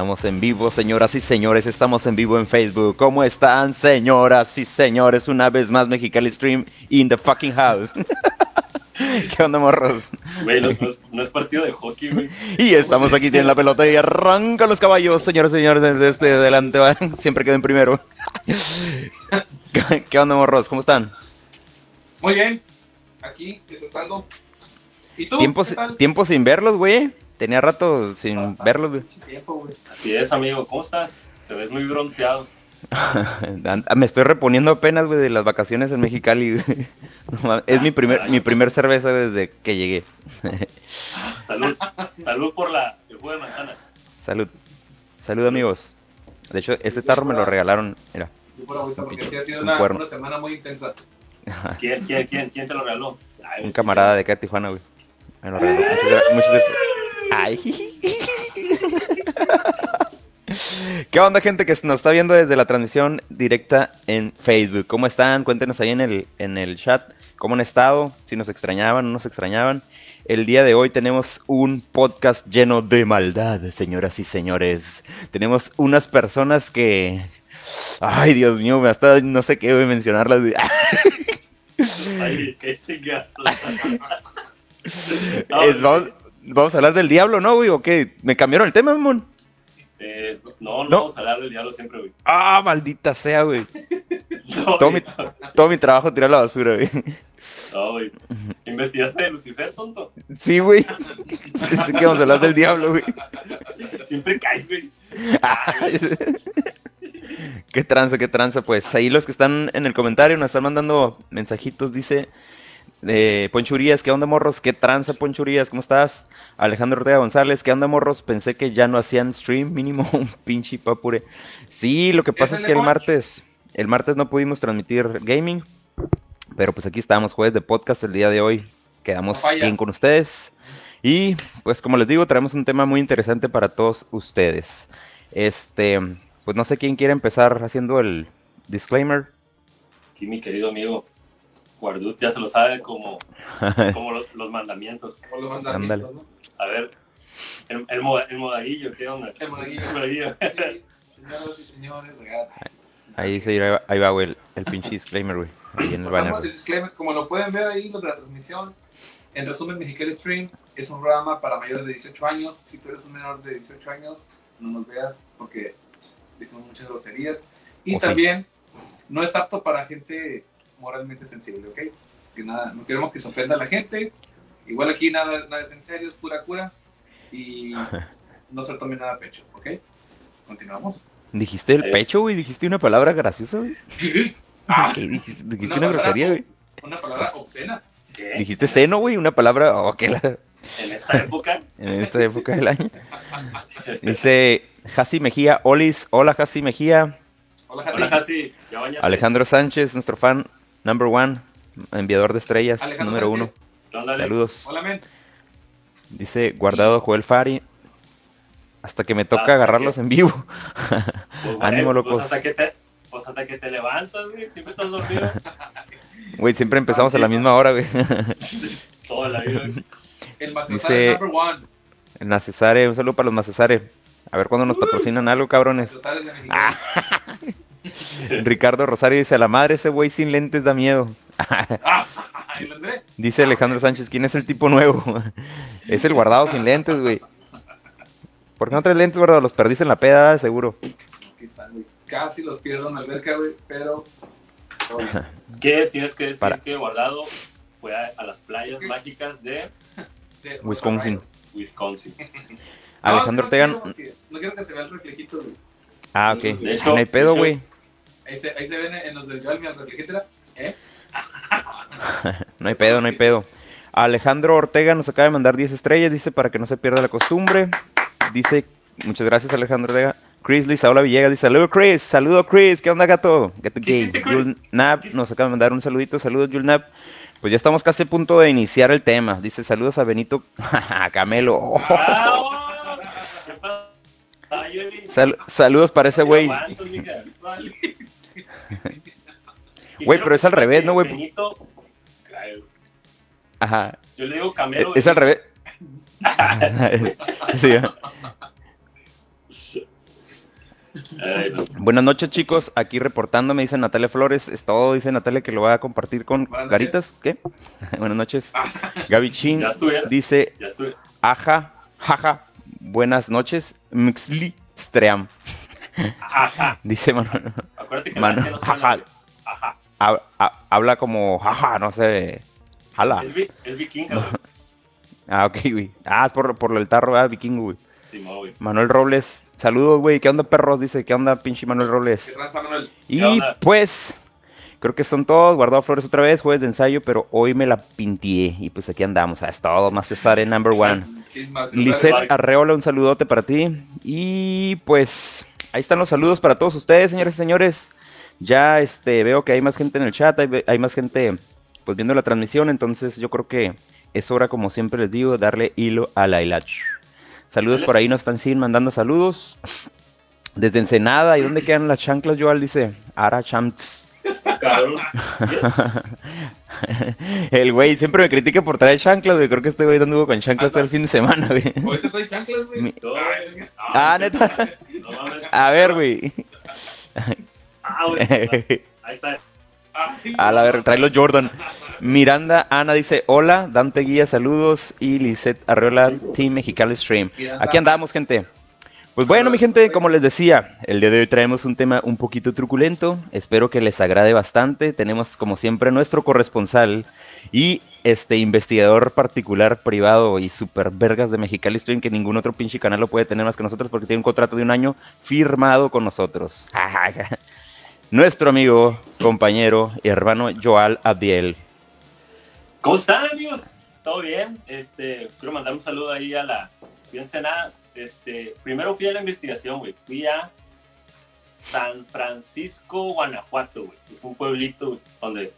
Estamos en vivo, señoras y señores, estamos en vivo en Facebook. ¿Cómo están, señoras y señores? Una vez más, Mexicali Stream in the fucking house. ¿Qué onda, morros? Güey, no, es partido de hockey, güey. Y estamos aquí, tienen la pelota y arrancan los caballos, señores y señores, desde adelante, siempre queden primero. ¿Qué onda, morros? ¿Cómo están? Muy bien, aquí disfrutando. ¿Y tú? Tiempo, tiempo sin verlos, güey. Tenía rato sin verlos, güey. Así es, amigo. ¿Cómo estás? Te ves muy bronceado. Me estoy reponiendo apenas, güey, de las vacaciones en Mexicali. es mi primer, mi primer cerveza desde que llegué. Salud. Salud por la, el jugo de manzana. Salud. Salud, amigos. De hecho, este tarro me lo regalaron. Mira. porque ha sido una, semana muy intensa. ¿Quién, quién, quién, quién te lo regaló? Un camarada de acá de Tijuana, güey. Me lo regaló. Muchas, gracias. Ay. ¿Qué onda, gente que nos está viendo desde la transmisión directa en Facebook? ¿Cómo están? Cuéntenos ahí en el, en el chat cómo han estado, si nos extrañaban o no nos extrañaban. El día de hoy tenemos un podcast lleno de maldad, señoras y señores. Tenemos unas personas que... Ay, Dios mío, hasta no sé qué voy a mencionarlas. Ay, qué chingados. vamos, Vamos a hablar del diablo, ¿no, güey? ¿O qué? ¿Me cambiaron el tema, mamón? Eh, no, no, vamos a hablar del diablo siempre, güey. Ah, maldita sea, güey. todo, mi, todo mi trabajo tirar la basura, güey. No, güey. ¿Investigaste de Lucifer, tonto? Sí, güey. Pensé que vamos a hablar del diablo, güey. Siempre caes, güey. qué tranza, qué tranza, pues. Ahí los que están en el comentario nos están mandando mensajitos, dice eh, Ponchurías, ¿qué onda morros? ¿Qué tranza Ponchurías? ¿Cómo estás? Alejandro Ortega González, ¿qué onda morros? Pensé que ya no hacían stream, mínimo un pinche papure. Sí, lo que pasa es, que el martes, el martes no pudimos transmitir gaming, pero pues aquí estamos, jueves de podcast el día de hoy. Quedamos bien con ustedes. Y pues como les digo, traemos un tema muy interesante para todos ustedes. Este, pues no sé quién quiere empezar haciendo el disclaimer. Aquí mi querido amigo Guardut ya se lo sabe como, como los, mandamientos. los mandamientos A ver, el, el, modaguillo, ¿qué onda? El modaguillo. El modaguillo. señoras y señores, Ahí, se, ahí, va, ahí va, güey, el, el pinche disclaimer, güey. Ahí en el banner. El disclaimer, como lo pueden ver ahí, los de la transmisión, en resumen, Mexicali Stream es un programa para mayores de 18 años. Si tú eres un menor de 18 años, no nos veas porque decimos muchas groserías. Y también no es apto para gente moralmente sensible, ¿ok? Que nada, no queremos que se ofenda a la gente. Igual aquí nada, nada es en serio, es pura cura. Y no se tome nada a pecho, ¿ok? Continuamos. ¿Dijiste el pecho, güey? ¿Dijiste una palabra graciosa, güey? Ah, ¿Qué? ¿Dijiste, dijiste una, grosería, güey? Una palabra obscena. ¿Qué? ¿Dijiste seno, güey? Una palabra... Oh, la... En esta época. en esta época del año. Dice Hasi Mejía, Olis, hola Hasi Mejía. Hola Hasi. Alejandro Sánchez, nuestro fan, number one, enviador de estrellas, número uno. Saludos. Hola, Dice guardado Joel Fari. Hasta que me toca agarrarlos en vivo. Pues, Ánimo, locos. Pues hasta, que te, pues hasta que te levantas, güey. Siempre estás dormido. Güey, siempre empezamos a la misma hora, güey. Toda la vida. El Macesare number one. El Macesare, un saludo para los Macesare. A ver cuándo nos patrocinan algo, cabrones. Ricardo Rosario dice, a la madre ese güey sin lentes da miedo. dice Alejandro Sánchez, ¿quién es el tipo nuevo? es el guardado sin lentes, güey. ¿Por qué no traes lentes, guardado? Los perdiste en la peda, seguro. Casi los pierdo en la alberca, güey, pero... ¿Qué tienes que decir que guardado fue a, las playas mágicas de... Wisconsin. Wisconsin. Alejandro Ortega... No, quiero que se vea el reflejito, güey. Ah, ok. De hecho, no hay pedo, güey. Ahí se, ahí se ven en los del Joel, reflejetera. ¿Eh? no hay pedo, no hay pedo. Alejandro Ortega nos acaba de mandar 10 estrellas, dice para que no se pierda la costumbre. Dice, muchas gracias Alejandro Ortega. Chris Lisaola Villegas dice, saludo Chris, saludo Chris, ¿qué onda gato? Gato gay. Nap nos acaba de mandar un saludito, saludos Julnap. Pues ya estamos casi a punto de iniciar el tema. Dice, saludos a Benito Camelo. saludos para ese güey. Güey, pero es al revés, ¿no, güey? Ajá. Yo le digo Camelo. Es, al revés. sí. Buenas noches, chicos. Aquí reportando, me dice Natalia Flores. Es todo, dice Natalia, que lo va a compartir con Garitas. ¿Qué? Buenas noches. Gaby Chin Ya estuve. dice, Ya estuve. aja, jaja, buenas noches. Mxli Stream. Ajá. Dice Manuel. Acuérdate que la no ajá. Ajá. ha- habla como, jaja, no sé. Jala. Es, es vikinga, güey. Ah, ok, güey. Ah, es por, por el tarro, ah, vikingo, güey. Sí, mo, güey. Manuel Robles, saludos, güey. ¿Qué onda, perros? Dice, ¿qué onda, pinche Manuel ¿Qué Robles? Manuel? Y onda? pues, creo que son todos. Guardado flores otra vez, jueves de ensayo, pero hoy me la pintié. Y pues aquí andamos. Ah, es todo, más en number one. Lisette. Arreola, un saludote para ti. Y pues, ahí están los saludos para todos ustedes, señores y señores. Ya este, veo que hay más gente en el chat, hay, más gente pues viendo la transmisión, entonces yo creo que es hora, como siempre les digo, darle hilo a la hilacha. Saludos por ahí, nos están siguen mandando saludos. Desde Ensenada, ¿y dónde quedan las chanclas, Joal? Dice, Ara Champs. Cabrón. El güey siempre me critica por traer chanclas, güey. Creo que este güey anduvo con chanclas todo el fin de semana, güey. Ahorita trae chanclas, güey. Mi- No, Ay, güey. Ah, neta. No mames. A ver, güey. Ah, güey. Ahí está. ay, A la ver, trae los Jordan. Miranda Ana dice, hola, Dante Guía, saludos. Y Lisette Arreola, Team Mexicali Stream. Aquí andamos, gente. Pues bueno, mi gente, como les decía, el día de hoy traemos un tema un poquito truculento. Espero que les agrade bastante. Tenemos, como siempre, nuestro corresponsal y este investigador particular, privado y super vergas de Mexicali Stream, que ningún otro pinche canal lo puede tener más que nosotros porque tiene un contrato de un año firmado con nosotros. Nuestro amigo, compañero y hermano Joal Abdiel. ¿Cómo están, amigos? ¿Todo bien? Este, quiero mandar un saludo ahí a la. Fui a Ensenada. Este, primero fui a la investigación, güey. Fui a San Francisco, Guanajuato, güey. Es un pueblito güey, donde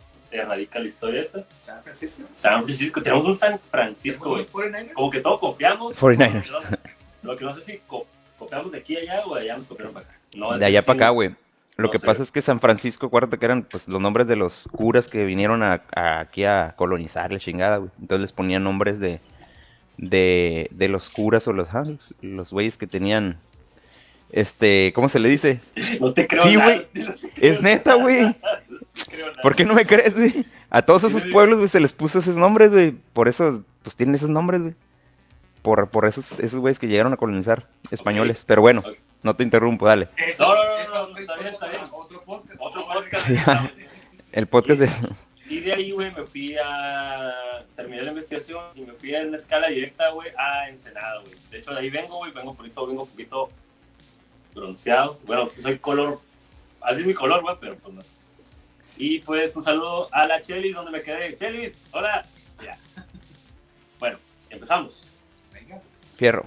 radica la historia esta. San Francisco. San Francisco, tenemos un San Francisco, güey. ¿Los 49ers? Como que todo copiamos. 49ers. Lo que no- Lo que no sé si co- copiamos de aquí a allá o de allá nos copiaron para acá. No, De allá para acá, güey. Lo No que sé. pasa es que San Francisco, acuérdate que eran pues los nombres de los curas que vinieron a, a- aquí a colonizar la chingada, güey. Entonces les ponían nombres de, de, de los curas o los, ah, los güeyes que tenían, este, ¿cómo se le dice? No te creo Sí, güey. no Es neta, güey. no. ¿Por qué no me crees, güey? A todos esos pueblos, güey, se les puso esos nombres, güey. Por eso, pues tienen esos nombres, güey. Por, por esos, esos güeyes que llegaron a colonizar españoles. Pero bueno, no te interrumpo, dale. Eso, No, no, no, no, está bien, está bien. Otro podcast. Otro podcast. Sí. El podcast de... Y de ahí, güey, me fui a. Terminé la investigación y me fui en escala directa, güey, a Ensenada, güey. De hecho, de ahí vengo, güey, vengo por eso, vengo un poquito bronceado. Bueno, sí soy color. Así es mi color, güey, pero pues no. Y pues un saludo a la Chelis, donde me quedé. Chelis, hola. Ya. Bueno, empezamos. Venga. Fierro.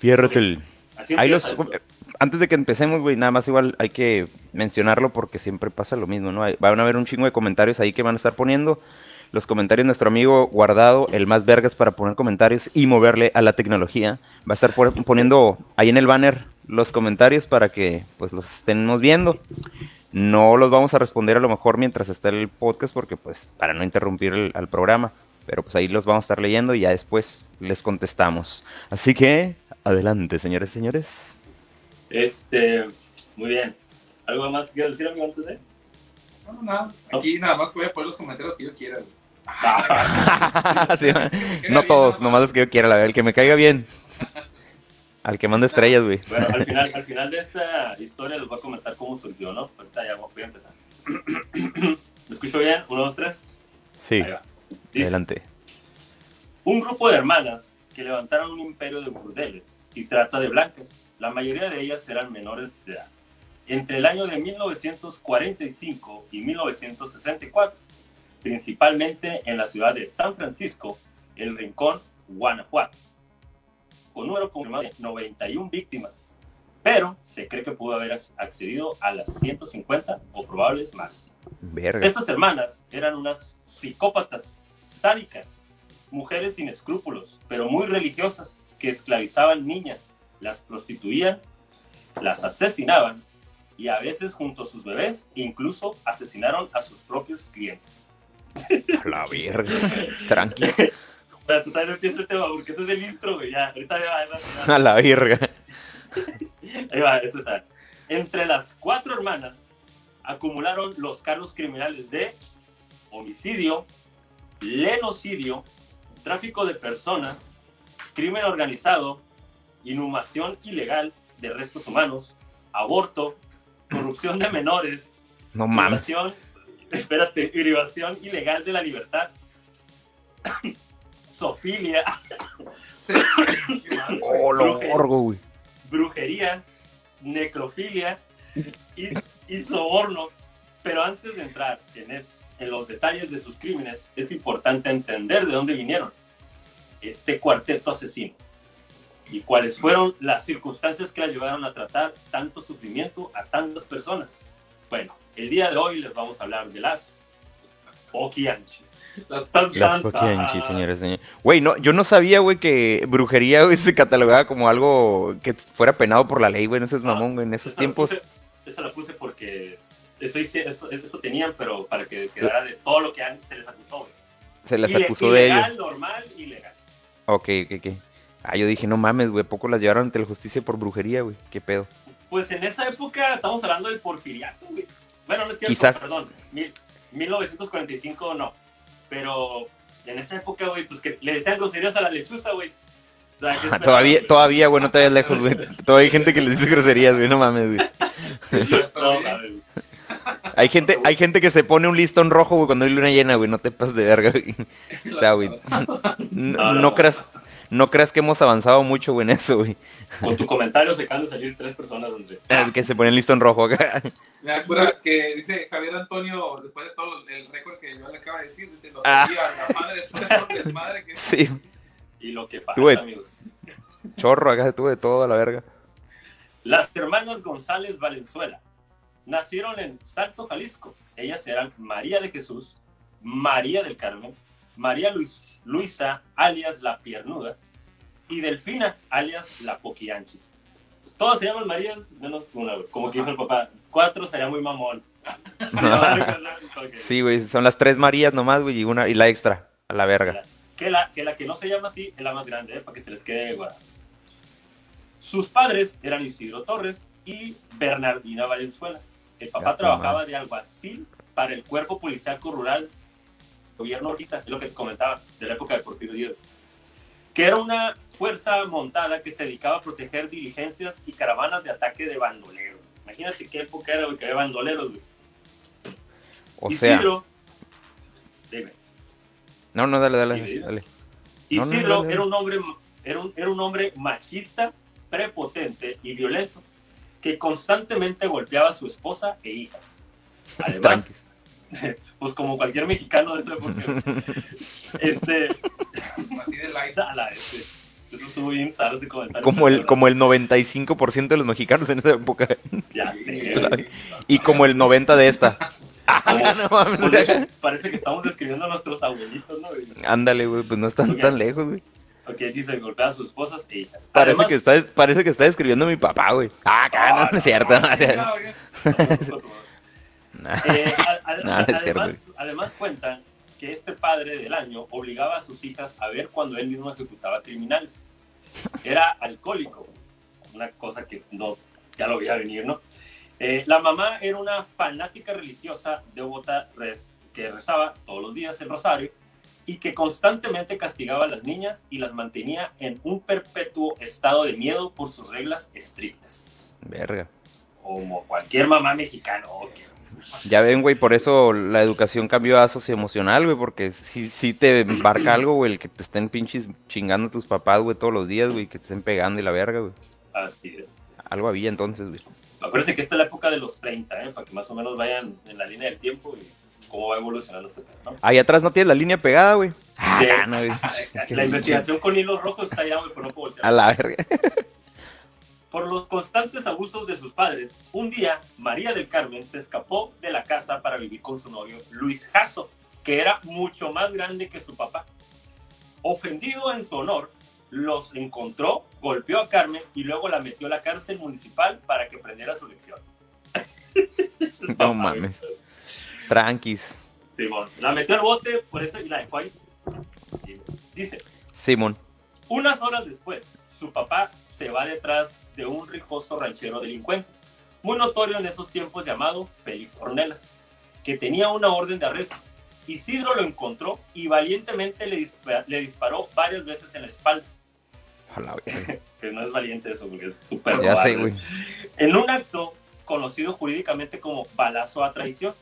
Fierro el... Así Ahí los. Antes de que empecemos, güey, nada más igual hay que mencionarlo porque siempre pasa lo mismo, ¿no? Van a haber un chingo de comentarios ahí que van a estar poniendo. Los comentarios, nuestro amigo Guardado, el más vergas para poner comentarios y moverle a la tecnología, va a estar poniendo ahí en el banner los comentarios para que pues los estemos viendo. No los vamos a responder a lo mejor mientras esté el podcast porque pues para no interrumpir el, al programa, pero pues ahí los vamos a estar leyendo y ya después les contestamos. Así que adelante, señores y señores. Este, muy bien. ¿Algo más que quieras decir, amigo, antes de? No, no, nada. Aquí nada más voy a poner los comentarios que yo quiera. Sí, no todos, nomás los que yo quiera, la verdad, el que me caiga bien. Al que manda estrellas, güey. Bueno, al final, al final de esta historia les voy a comentar cómo surgió, ¿no? Ahorita ya voy a empezar. ¿Me escucho bien? Uno, dos, tres. Sí, Ahí va. Dice, adelante. un grupo de hermanas que levantaron un imperio de burdeles y trata de blancas. La mayoría de ellas eran menores de edad. Entre el año de 1945 y 1964, principalmente en la ciudad de San Francisco, el Rincón, Guanajuato, con número confirmado de 91 víctimas, pero se cree que pudo haber accedido a las 150 o probables más. Verga. Estas hermanas eran unas psicópatas sádicas, mujeres sin escrúpulos, pero muy religiosas, que esclavizaban niñas, las prostituían, las asesinaban y a veces junto a sus bebés incluso asesinaron a sus propios clientes. A la verga. Tranqui. Pero tú también empieza el tema porque este es el intro, güey. Ya, ahorita ya, ya, ya. A la verga. Ahí va, eso está. Entre las cuatro hermanas acumularon los cargos criminales de homicidio, lenocidio, tráfico de personas, crimen organizado, inhumación ilegal de restos humanos, aborto, corrupción de menores, No mames. privación, espérate, privación ilegal de la libertad, sofilia. Oh, brujería, necrofilia y, y soborno. Pero antes de entrar en, es- en los detalles de sus crímenes, es importante entender de dónde vinieron este cuarteto asesino y cuáles fueron las circunstancias que las llevaron a tratar tanto sufrimiento a tantas personas. Bueno, el día de hoy les vamos a hablar de las Okianchis. Las Tan, Las tan, Poquianchi, tan. señores, señores. Güey, no, yo no sabía, güey, que brujería, güey, se catalogaba como algo que fuera penado por la ley, güey, en esos Ah, mamón, güey, en esos Esa la tiempos. puse- Esa la puse porque eso, hice- eso, eso tenían, pero para que quedara de todo lo que han- se les acusó, güey. Se les acusó de ello. Ilegal, normal, ilegal. Ok, ok, ok. Ah, yo dije, no mames, güey, ¿a poco las llevaron ante la justicia por brujería, güey. ¿Qué pedo? Pues en esa época estamos hablando del porfiriato, güey. Bueno, no es cierto, Quizás. perdón. Mil- 1945 no. Pero en esa época, güey, pues que le decían groserías a la lechuza, güey. O sea, ¿qué esperaban, todavía, todavía, güey, no te vayas lejos, güey. Todavía hay gente que les dice groserías, güey, no mames, güey. Sí, No, mames. Hay gente, hay gente que se pone un listón rojo, güey, cuando hay luna llena, güey, no te pases de verga, güey. O sea, güey, no creas, no creas que hemos avanzado mucho, güey, en eso, güey. Con tu comentario se acaban de salir tres personas donde. Que se pone el listón rojo acá. Me acuerdo que dice Javier Antonio, después de todo el récord que yo le acabo de decir, dice, lo Ah. tenía la madre, es un madre que Sí, Y lo que falta, Güey. amigos. chorro, acá tuve de todo a la verga. Las hermanas González Valenzuela nacieron en Salto, Jalisco. Ellas eran María de Jesús, María del Carmen, María Luis- Luisa, alias La Piernuda, y Delfina, alias La Poquianchis. Todas se llaman Marías, menos una, güey. como que dijo el papá. Cuatro sería muy mamón. Sí, güey, son las tres Marías nomás, güey, y una, y la extra, a la verga. Que la, que la que no se llama así es la más grande, ¿eh? para que se les quede guardada. Sus padres eran Isidro Torres y Bernardina Valenzuela. El papá Ya, trabajaba de alguacil para el cuerpo policiaco rural gobierno ahorita, es lo que comentaba, de la época de Porfirio Díaz. Que era una fuerza montada que se dedicaba a proteger diligencias y caravanas de ataque de bandoleros. Imagínate qué época era, güey, que había bandoleros, güey. O sea, Isidro, dime. no, no, dale, dale, dime. dale. No, no, Isidro dale, era un hombre era un, era un hombre machista, prepotente y violento que constantemente golpeaba a su esposa e hijas. Además. Pues como cualquier mexicano de esa época, este, así de light. a la- este, eso estuvo bien saro ese comentario. Como el, como el 95% de los mexicanos en esa época. Ya sé. Y como el 90% de esta. Como- no mames. pues, hecho, parece que estamos describiendo a nuestros abuelitos, ¿no? Ándale, güey, pues no están tan lejos, güey. Ok, dice golpeaba a sus esposas e hijas. Parece Además, que, está, parece que está describiendo a mi papá, güey. Ah, acá, no, Ah, no es cierto. Nah. Eh, a- a- cierto. además, además cuentan que este padre del año obligaba a sus hijas a ver cuando él mismo ejecutaba criminales. Era alcohólico, una cosa que no, ya lo veía venir, ¿no? Eh, la mamá era una fanática religiosa devota res- que rezaba todos los días el rosario y que constantemente castigaba a las niñas y las mantenía en un perpetuo estado de miedo por sus reglas estrictas. Verga. Como cualquier mamá mexicana. ok. Ya ven, güey, por eso la educación cambió a socioemocional, güey, porque sí, sí te embarca algo, güey, el que te estén pinches chingando a tus papás, güey, todos los días, güey, que te estén pegando y la verga, güey. Así es. Algo había entonces, güey. Acuérdense que esta es la época de los 30, ¿eh? para que más o menos vayan en la línea del tiempo y cómo va evolucionando este tema. ¿no? Ahí atrás no tienes la línea pegada, güey. Ah, no, La investigación con hilos rojos está allá, güey, pero no puedo voltear. A la verga. Por los constantes abusos de sus padres, un día María del Carmen se escapó de la casa para vivir con su novio Luis Jasso, que era mucho más grande que su papá. Ofendido en su honor, los encontró, golpeó a Carmen y luego la metió a la cárcel municipal para que aprendiera su lección. No mames. Tranquis. Simón, la metió al bote por eso y la dejó ahí. Dice, Simón. Unas horas después, su papá se va detrás de un rijoso ranchero delincuente, muy notorio en esos tiempos llamado Félix Ornelas, que tenía una orden de arresto. Isidro lo encontró y valientemente le, dispa- le disparó varias veces en la espalda. A la verga. Que no es valiente eso, porque es súper. En un acto conocido jurídicamente como balazo a traición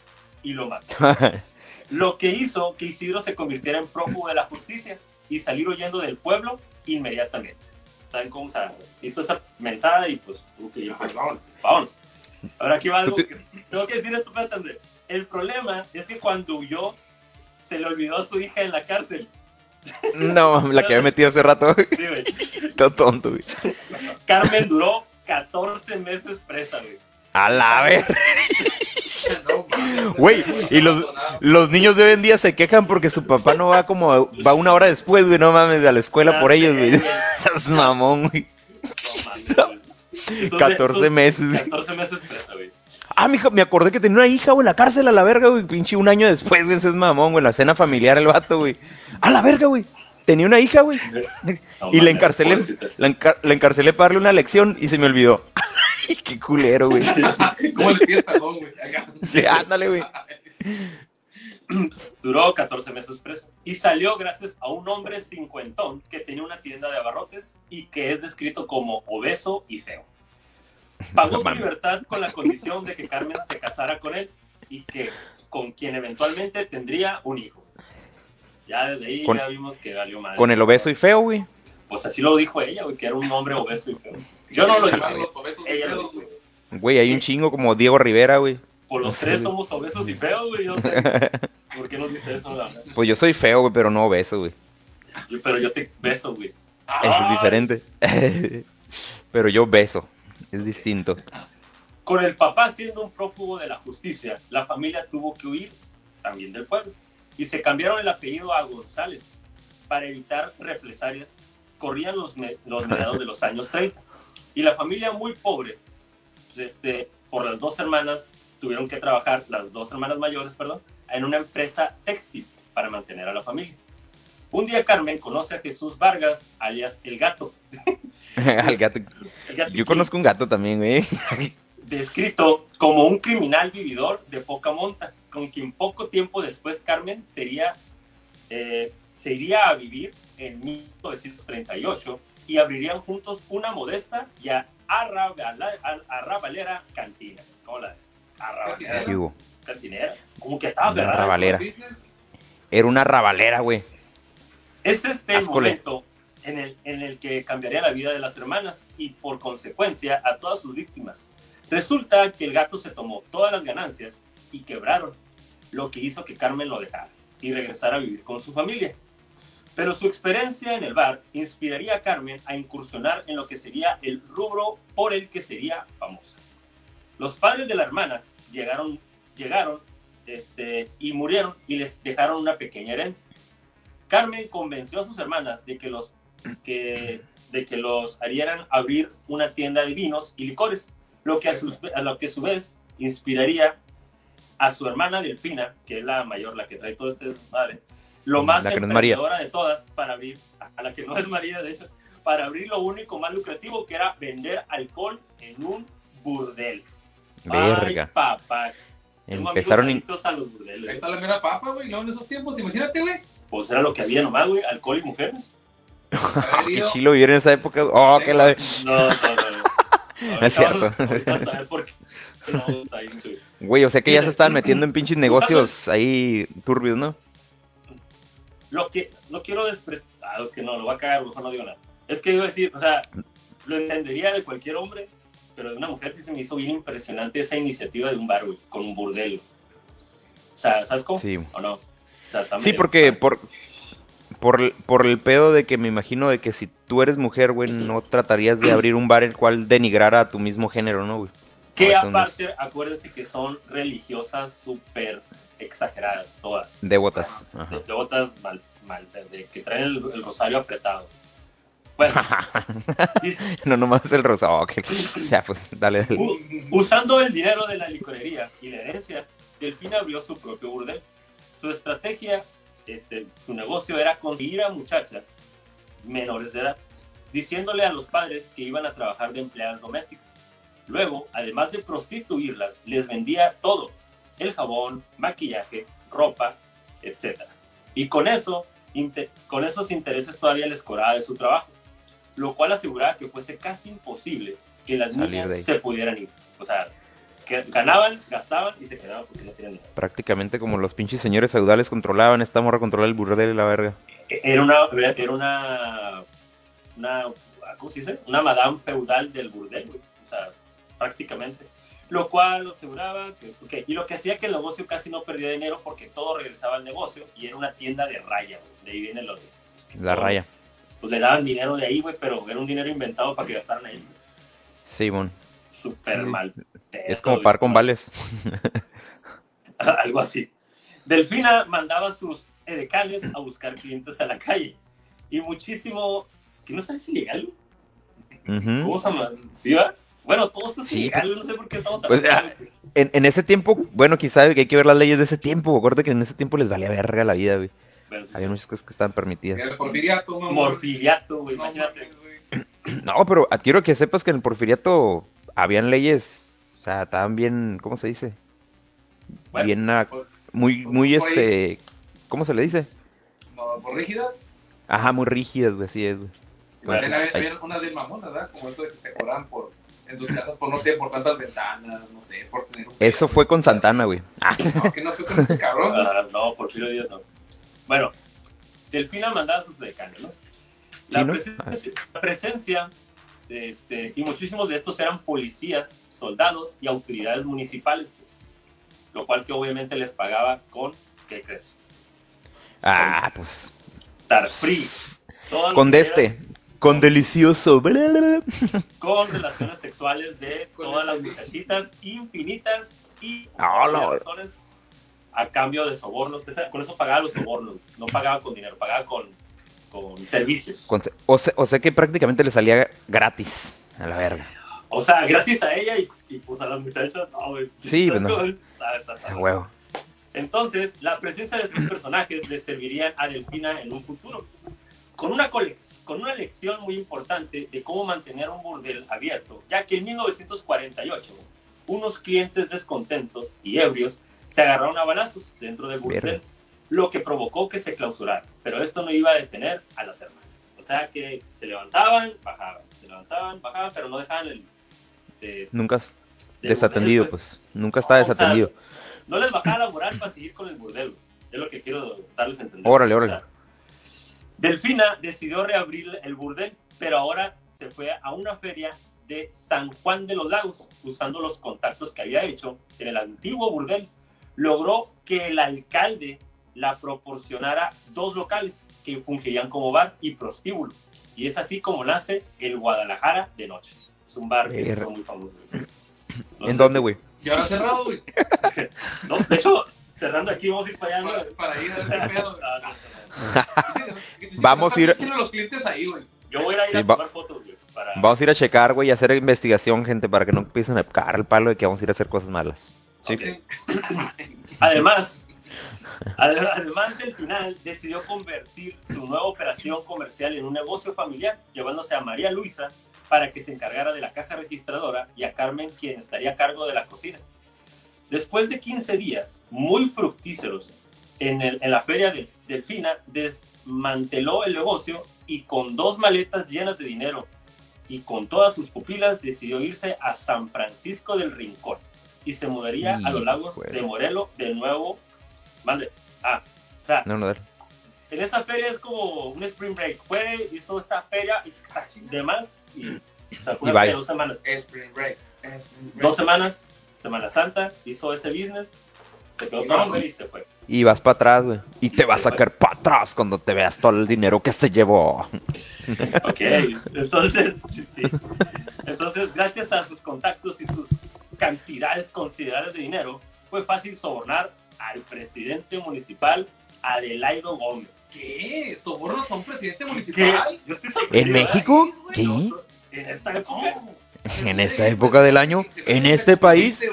y lo mató. Lo que hizo que Isidro se convirtiera en prófugo de la justicia y salir huyendo del pueblo inmediatamente. ¿Saben cómo? O sea, hizo esa mensada y pues tuvo que ir. pues, vámonos, vámonos. Ahora aquí va algo que tengo que decir esto, André. El problema es que cuando huyó, se le olvidó a su hija en la cárcel. No, la que había metido hace rato. Sí, güey. Todo tonto, güey. Carmen duró 14 meses presa, güey. A la ver. Mames. Güey, y los, los niños de hoy en día se quejan porque su papá no va como, va una hora después, güey, no mames, a la escuela Ya por sé, ellos, güey. Seas mamón, güey. No mames, güey. Entonces, 14 estos- meses. güey. 14 meses presa, güey. Ah, mija, me acordé que tenía una hija, güey, en la cárcel a la verga, güey. Pinche un año después, güey, ese es mamón, güey, la cena familiar el vato, güey. A la verga, güey. Tenía una hija, güey. No Y la encarcelé, la, encar- la encarcelé para darle una lección y se me olvidó. Qué culero, güey. ¿Cómo le pides perdón, güey? Sí, ándale, güey. Duró 14 meses preso y salió gracias a un hombre cincuentón que tenía una tienda de abarrotes y que es descrito como obeso y feo. Pagó su libertad con la condición de que Carmen se casara con él y que con quien eventualmente tendría un hijo. Ya desde ahí Con- ya vimos que valió madre. Con el obeso y feo, güey. Pues así lo dijo ella, güey, que era un hombre obeso y feo. Yo no lo dije, Llamar los obesos ella lo feos, dijo. güey. Güey, hay un chingo como Diego Rivera, güey. Por los tres somos obesos y feos, güey, yo no sé. ¿Por qué nos dice eso? la verdad? Pues yo soy feo, güey, pero no obeso, güey. Yo- pero yo te beso, güey. Eso es diferente. pero yo beso. Es distinto. Con el papá siendo un prófugo de la justicia, la familia tuvo que huir también del pueblo y se cambiaron el apellido a González para evitar represalias. Corrían los, los mediados de los años 30 y la familia muy pobre, pues, este, por las dos hermanas, tuvieron que trabajar, las dos hermanas mayores, perdón, en una empresa textil para mantener a la familia. Un día Carmen conoce a Jesús Vargas, alias El Gato. Al gato. El Gato Yo conozco un gato también, güey. descrito como un criminal vividor de poca monta, con quien poco tiempo después Carmen sería, eh, se iría a vivir en 1938 y abrirían juntos una modesta y arrabalera cantina. ¿Cómo la ves? Arrabalera, Cantinera. Cantinera. Como que estaba arrabalera. Era una rabalera, güey. Es este el Ascole. momento en el, en el que cambiaría la vida de las hermanas y por consecuencia a todas sus víctimas. Resulta que el gato se tomó todas las ganancias y quebraron, lo que hizo que Carmen lo dejara y regresara a vivir con su familia. Pero su experiencia en el bar inspiraría a Carmen a incursionar en lo que sería el rubro por el que sería famosa. Los padres de la hermana llegaron, llegaron este, y murieron y les dejaron una pequeña herencia. Carmen convenció a sus hermanas de que los, de que los harían abrir una tienda de vinos y licores, lo que a, a lo que a su vez inspiraría a su hermana Delfina, que es la mayor, la que trae todo este desmadre, lo más La que no es María. emprendedora de todas para abrir, a la que no es María, de hecho, para abrir lo único más lucrativo que era vender alcohol en un burdel. Ay, Verga. papá. Tengo Empezaron in- a los burdeles. Ahí está la mera papa, güey. Luego en esos tiempos, imagínate, güey. Pues era lo que había nomás, güey, alcohol y mujeres. Qué chilo vivir en esa época. Oh, que la... No, no, no. no. No es cierto. No. Güey, o sea que ya se estaban metiendo en pinches negocios ahí turbios, ¿no? Lo que no quiero despreciar. Ah, es que no, lo voy a cagar, mejor no digo nada. Es que iba a decir, o sea, lo entendería de cualquier hombre, pero de una mujer sí se me hizo bien impresionante esa iniciativa de un bar, güey, con un burdel. O sea, ¿sabes cómo? Sí. ¿O no? O sea, también. Sí, porque por, por, el- por el pedo de que me imagino de que si tú eres mujer, güey, no tratarías de abrir un bar el cual denigrara a tu mismo género, ¿no, güey? Que no es- aparte, acuérdense que son religiosas súper exageradas, todas. Devotas. Ajá. de devotas mal, mal, de que traen el, el rosario apretado. Bueno, dice, no, nomás el rosa. Oh, ok. Ya, pues, dale, dale. u- usando el dinero de la licorería y la herencia, Delfín abrió su propio burdel. Su estrategia, este, su negocio era conseguir a muchachas menores de edad, diciéndole a los padres que iban a trabajar de empleadas domésticas. Luego, además de prostituirlas, les vendía todo, el jabón, maquillaje, ropa, etc. Y con eso, con esos intereses todavía les cobraba de su trabajo, lo cual aseguraba que fuese casi imposible que las niñas se pudieran ir. O sea, que ganaban, gastaban y se quedaban porque no tenían dinero. Prácticamente como los pinches señores feudales controlaban, esta morra controlaba el burdel y la verga. E-, era una, era una, una, ¿cómo se dice? Una madame feudal del burdel, güey. O sea, prácticamente. Lo cual lo aseguraba que, y lo que hacía que el negocio casi no perdía dinero porque todo regresaba al negocio y era una tienda de raya, güey. De ahí viene lo de... Pues, la raya. Pues le daban dinero de ahí, güey, pero era un dinero inventado para que gastaran ahí. Pues. Sí, bueno. Súper mal. es como par con vales. Algo así. Delfina mandaba a sus edecanes a buscar clientes a la calle. Y muchísimo, que no sabes ilegal. ¿Cómo se llama? ¿Sí va? Bueno, todo esto es ilegal, pues, no sé por qué estamos pues, hablando. Pues, en, en, ese tiempo, bueno, quizá que hay que ver las leyes de ese tiempo. Acuérdate que en ese tiempo les valía verga la vida, güey. Había muchas cosas que estaban permitidas. El porfiriato, Morfiriato, güey, imagínate. No, pero quiero que sepas que en el porfiriato habían leyes, o sea, estaban bien, ¿cómo se dice? bien, pues, muy, muy, este, ¿cómo se le dice? ¿Por rígidas? Ajá, muy rígidas, güey, así es, güey. había, una de mamona, ¿verdad? Como eso de que te cobran por, en tus casas por, no sé, por tantas ventanas, no sé, por tener... Eso fue con Santana, güey. No, que no fue con este cabrón. Ah, no, Porfirio Díaz no. Bueno, Delfina mandaba a sus decanes, ¿no? La, presencia, este, y muchísimos de estos eran policías, soldados y autoridades municipales, lo cual que obviamente les pagaba con, ¿qué crees? Ah, pues... Tar free. Con de este, con delicioso. Con relaciones sexuales de todas las muchachitas infinitas y ah, razones a cambio de sobornos. Con eso pagaba los sobornos. No pagaba con dinero, pagaba con con servicios. o, sea, que prácticamente le salía gratis a la verga. O sea, gratis a ella y, pues a las muchachas, no, Sí, pues no. huevo. Entonces, la presencia de estos personajes le serviría a Delfina en un futuro. Con una, con una lección muy importante de cómo mantener un burdel abierto, ya que en 1948 unos clientes descontentos y ebrios se agarraron a balazos dentro del burdel lo que provocó que se clausurara. Pero esto no iba a detener a las hermanas. O sea que se levantaban, bajaban, se levantaban, bajaban, pero no dejaban el... Nunca desatendido, pues. Nunca está desatendido. no les bajaba la moral para seguir con el burdel. Es lo que quiero darles a entender. Órale, órale. Delfina decidió reabrir el burdel, pero ahora se fue a una feria de San Juan de los Lagos, usando los contactos que había hecho en el antiguo burdel. Logró que el alcalde la proporcionara dos locales que fungirían como bar y prostíbulo. Y es así como nace el Guadalajara de noche. Es un bar que es muy famoso. ¿En dónde, güey? Ya ahora cerrado, güey. no, de hecho, cerrando aquí vamos a ir para allá. Para, ir a pedo. vamos a ir. los clientes ahí, güey. Yo voy a ir a tomar fotos, güey. Para... Vamos a ir a checar, güey, y hacer investigación, gente, para que no empiecen a cagar el palo de que vamos a ir a hacer cosas malas. Sí. Además, Además del final, decidió convertir su nueva operación comercial en un negocio familiar, llevándose a María Luisa para que se encargara de la caja registradora y a Carmen, quien estaría a cargo de la cocina. Después de 15 días muy fructíferos en, en la feria de Delfina, desmanteló el negocio y con dos maletas llenas de dinero y con todas sus pupilas decidió irse a San Francisco del Rincón y se mudaría a los lagos de Morelo de nuevo Mande. Ah, o sea. No, no, En esa feria es como un spring break. Fue, hizo esa feria y demás. Y, o sea, fue una feria dos semanas. Spring break. Dos semanas, Semana Santa, hizo ese business. Se quedó con y se fue. Y vas para atrás, güey. Y, te vas a caer para atrás cuando te veas todo el dinero que se llevó. Ok, entonces, sí, sí. Entonces, gracias a sus contactos y sus cantidades considerables de dinero, fue fácil sobornar al presidente municipal Adelaido Gómez. ¿Qué? ¿Sobornos a un presidente municipal? Yo estoy ¿En México? ¿Qué? En esta época. En esta época del año, en este país.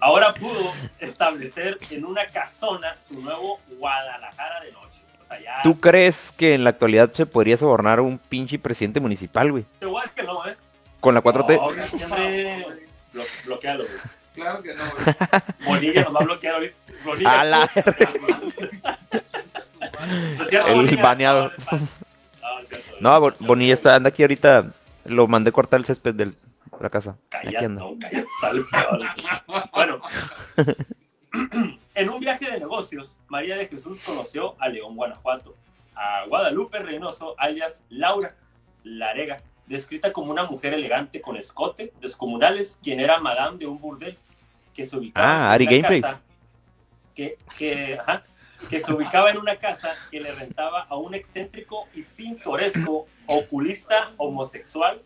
Ahora pudo establecer en una casona su nuevo Guadalajara de noche. ¿Tú crees que en la actualidad se podría sobornar un pinche presidente municipal, güey? Te voy a decir que no, ¿eh? Con la 4T. No, Blo- bloquealo, güey. Claro que no, güey. Bonilla nos va a bloquear ahorita. Bonilla. A la- ¿No es cierto, El baneado. No, Bonilla está, anda aquí ahorita. Lo mandé cortar el césped de la casa. No. Bueno, en un viaje de negocios, María de Jesús conoció a León, Guanajuato, a Guadalupe Reynoso, alias Laura Larega, descrita como una mujer elegante con escote, descomunales, quien era madame de un burdel, que se ubicaba Ah, en Ari una casa que, que, ajá, que se ubicaba en una casa que le rentaba a un excéntrico y pintoresco oculista homosexual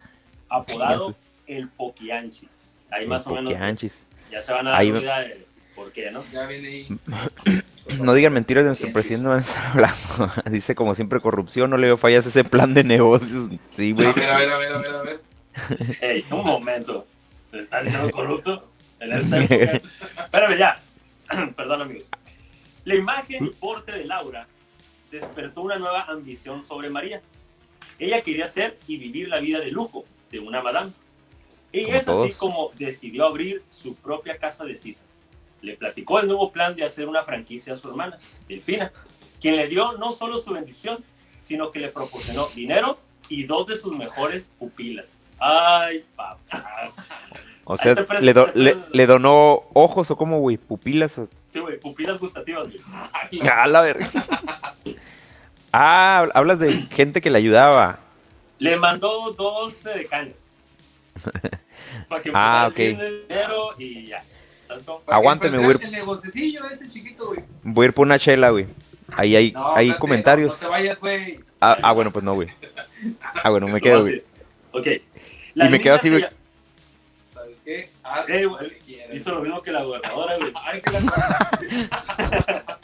apodado el Poquianchis. Ahí más o menos Poquianchis. ya se van a dar Ahí- idea de por qué, ¿no? Ya viene ahí. No digan mentiras de nuestro presidente, van a estar hablando. Dice como siempre corrupción, no le veo fallas ese plan de negocios. Sí, güey. A ver, a ver, a ver, a ver, a ver. Ey, un momento. ¿Me estás diciendo corrupto? En esta época. Espérame ya. Perdón, amigos. La imagen y porte de Laura despertó una nueva ambición sobre María. Ella quería ser y vivir la vida de lujo de una madame. Y Como es así como decidió abrir su propia casa de citas. Le platicó el nuevo plan de hacer una franquicia a su hermana, Delfina, quien le dio no solo su bendición, sino que le proporcionó dinero y dos de sus mejores pupilas. Ay, papá. O sea, le, do- te le, pre- le donó ojos o como, güey, pupilas. O... Sí, güey, pupilas gustativas. güey. Ah, la verga. Ah, hablas de gente que le ayudaba. Le mandó dos decanes. Para que Ah, ok. dinero y ya. ¿Sabes cómo? Encuentren güey. Voy a ir por una chela, güey. Ahí hay, No, hay comentarios. No, no te vayas, güey. Ah, ah, bueno, pues no, güey. Ah, bueno, me quedo, güey. Ok. Y me quedo así, güey. ¿Sabes Eh, güey. Hizo lo mismo que la gobernadora, güey. Ay, que la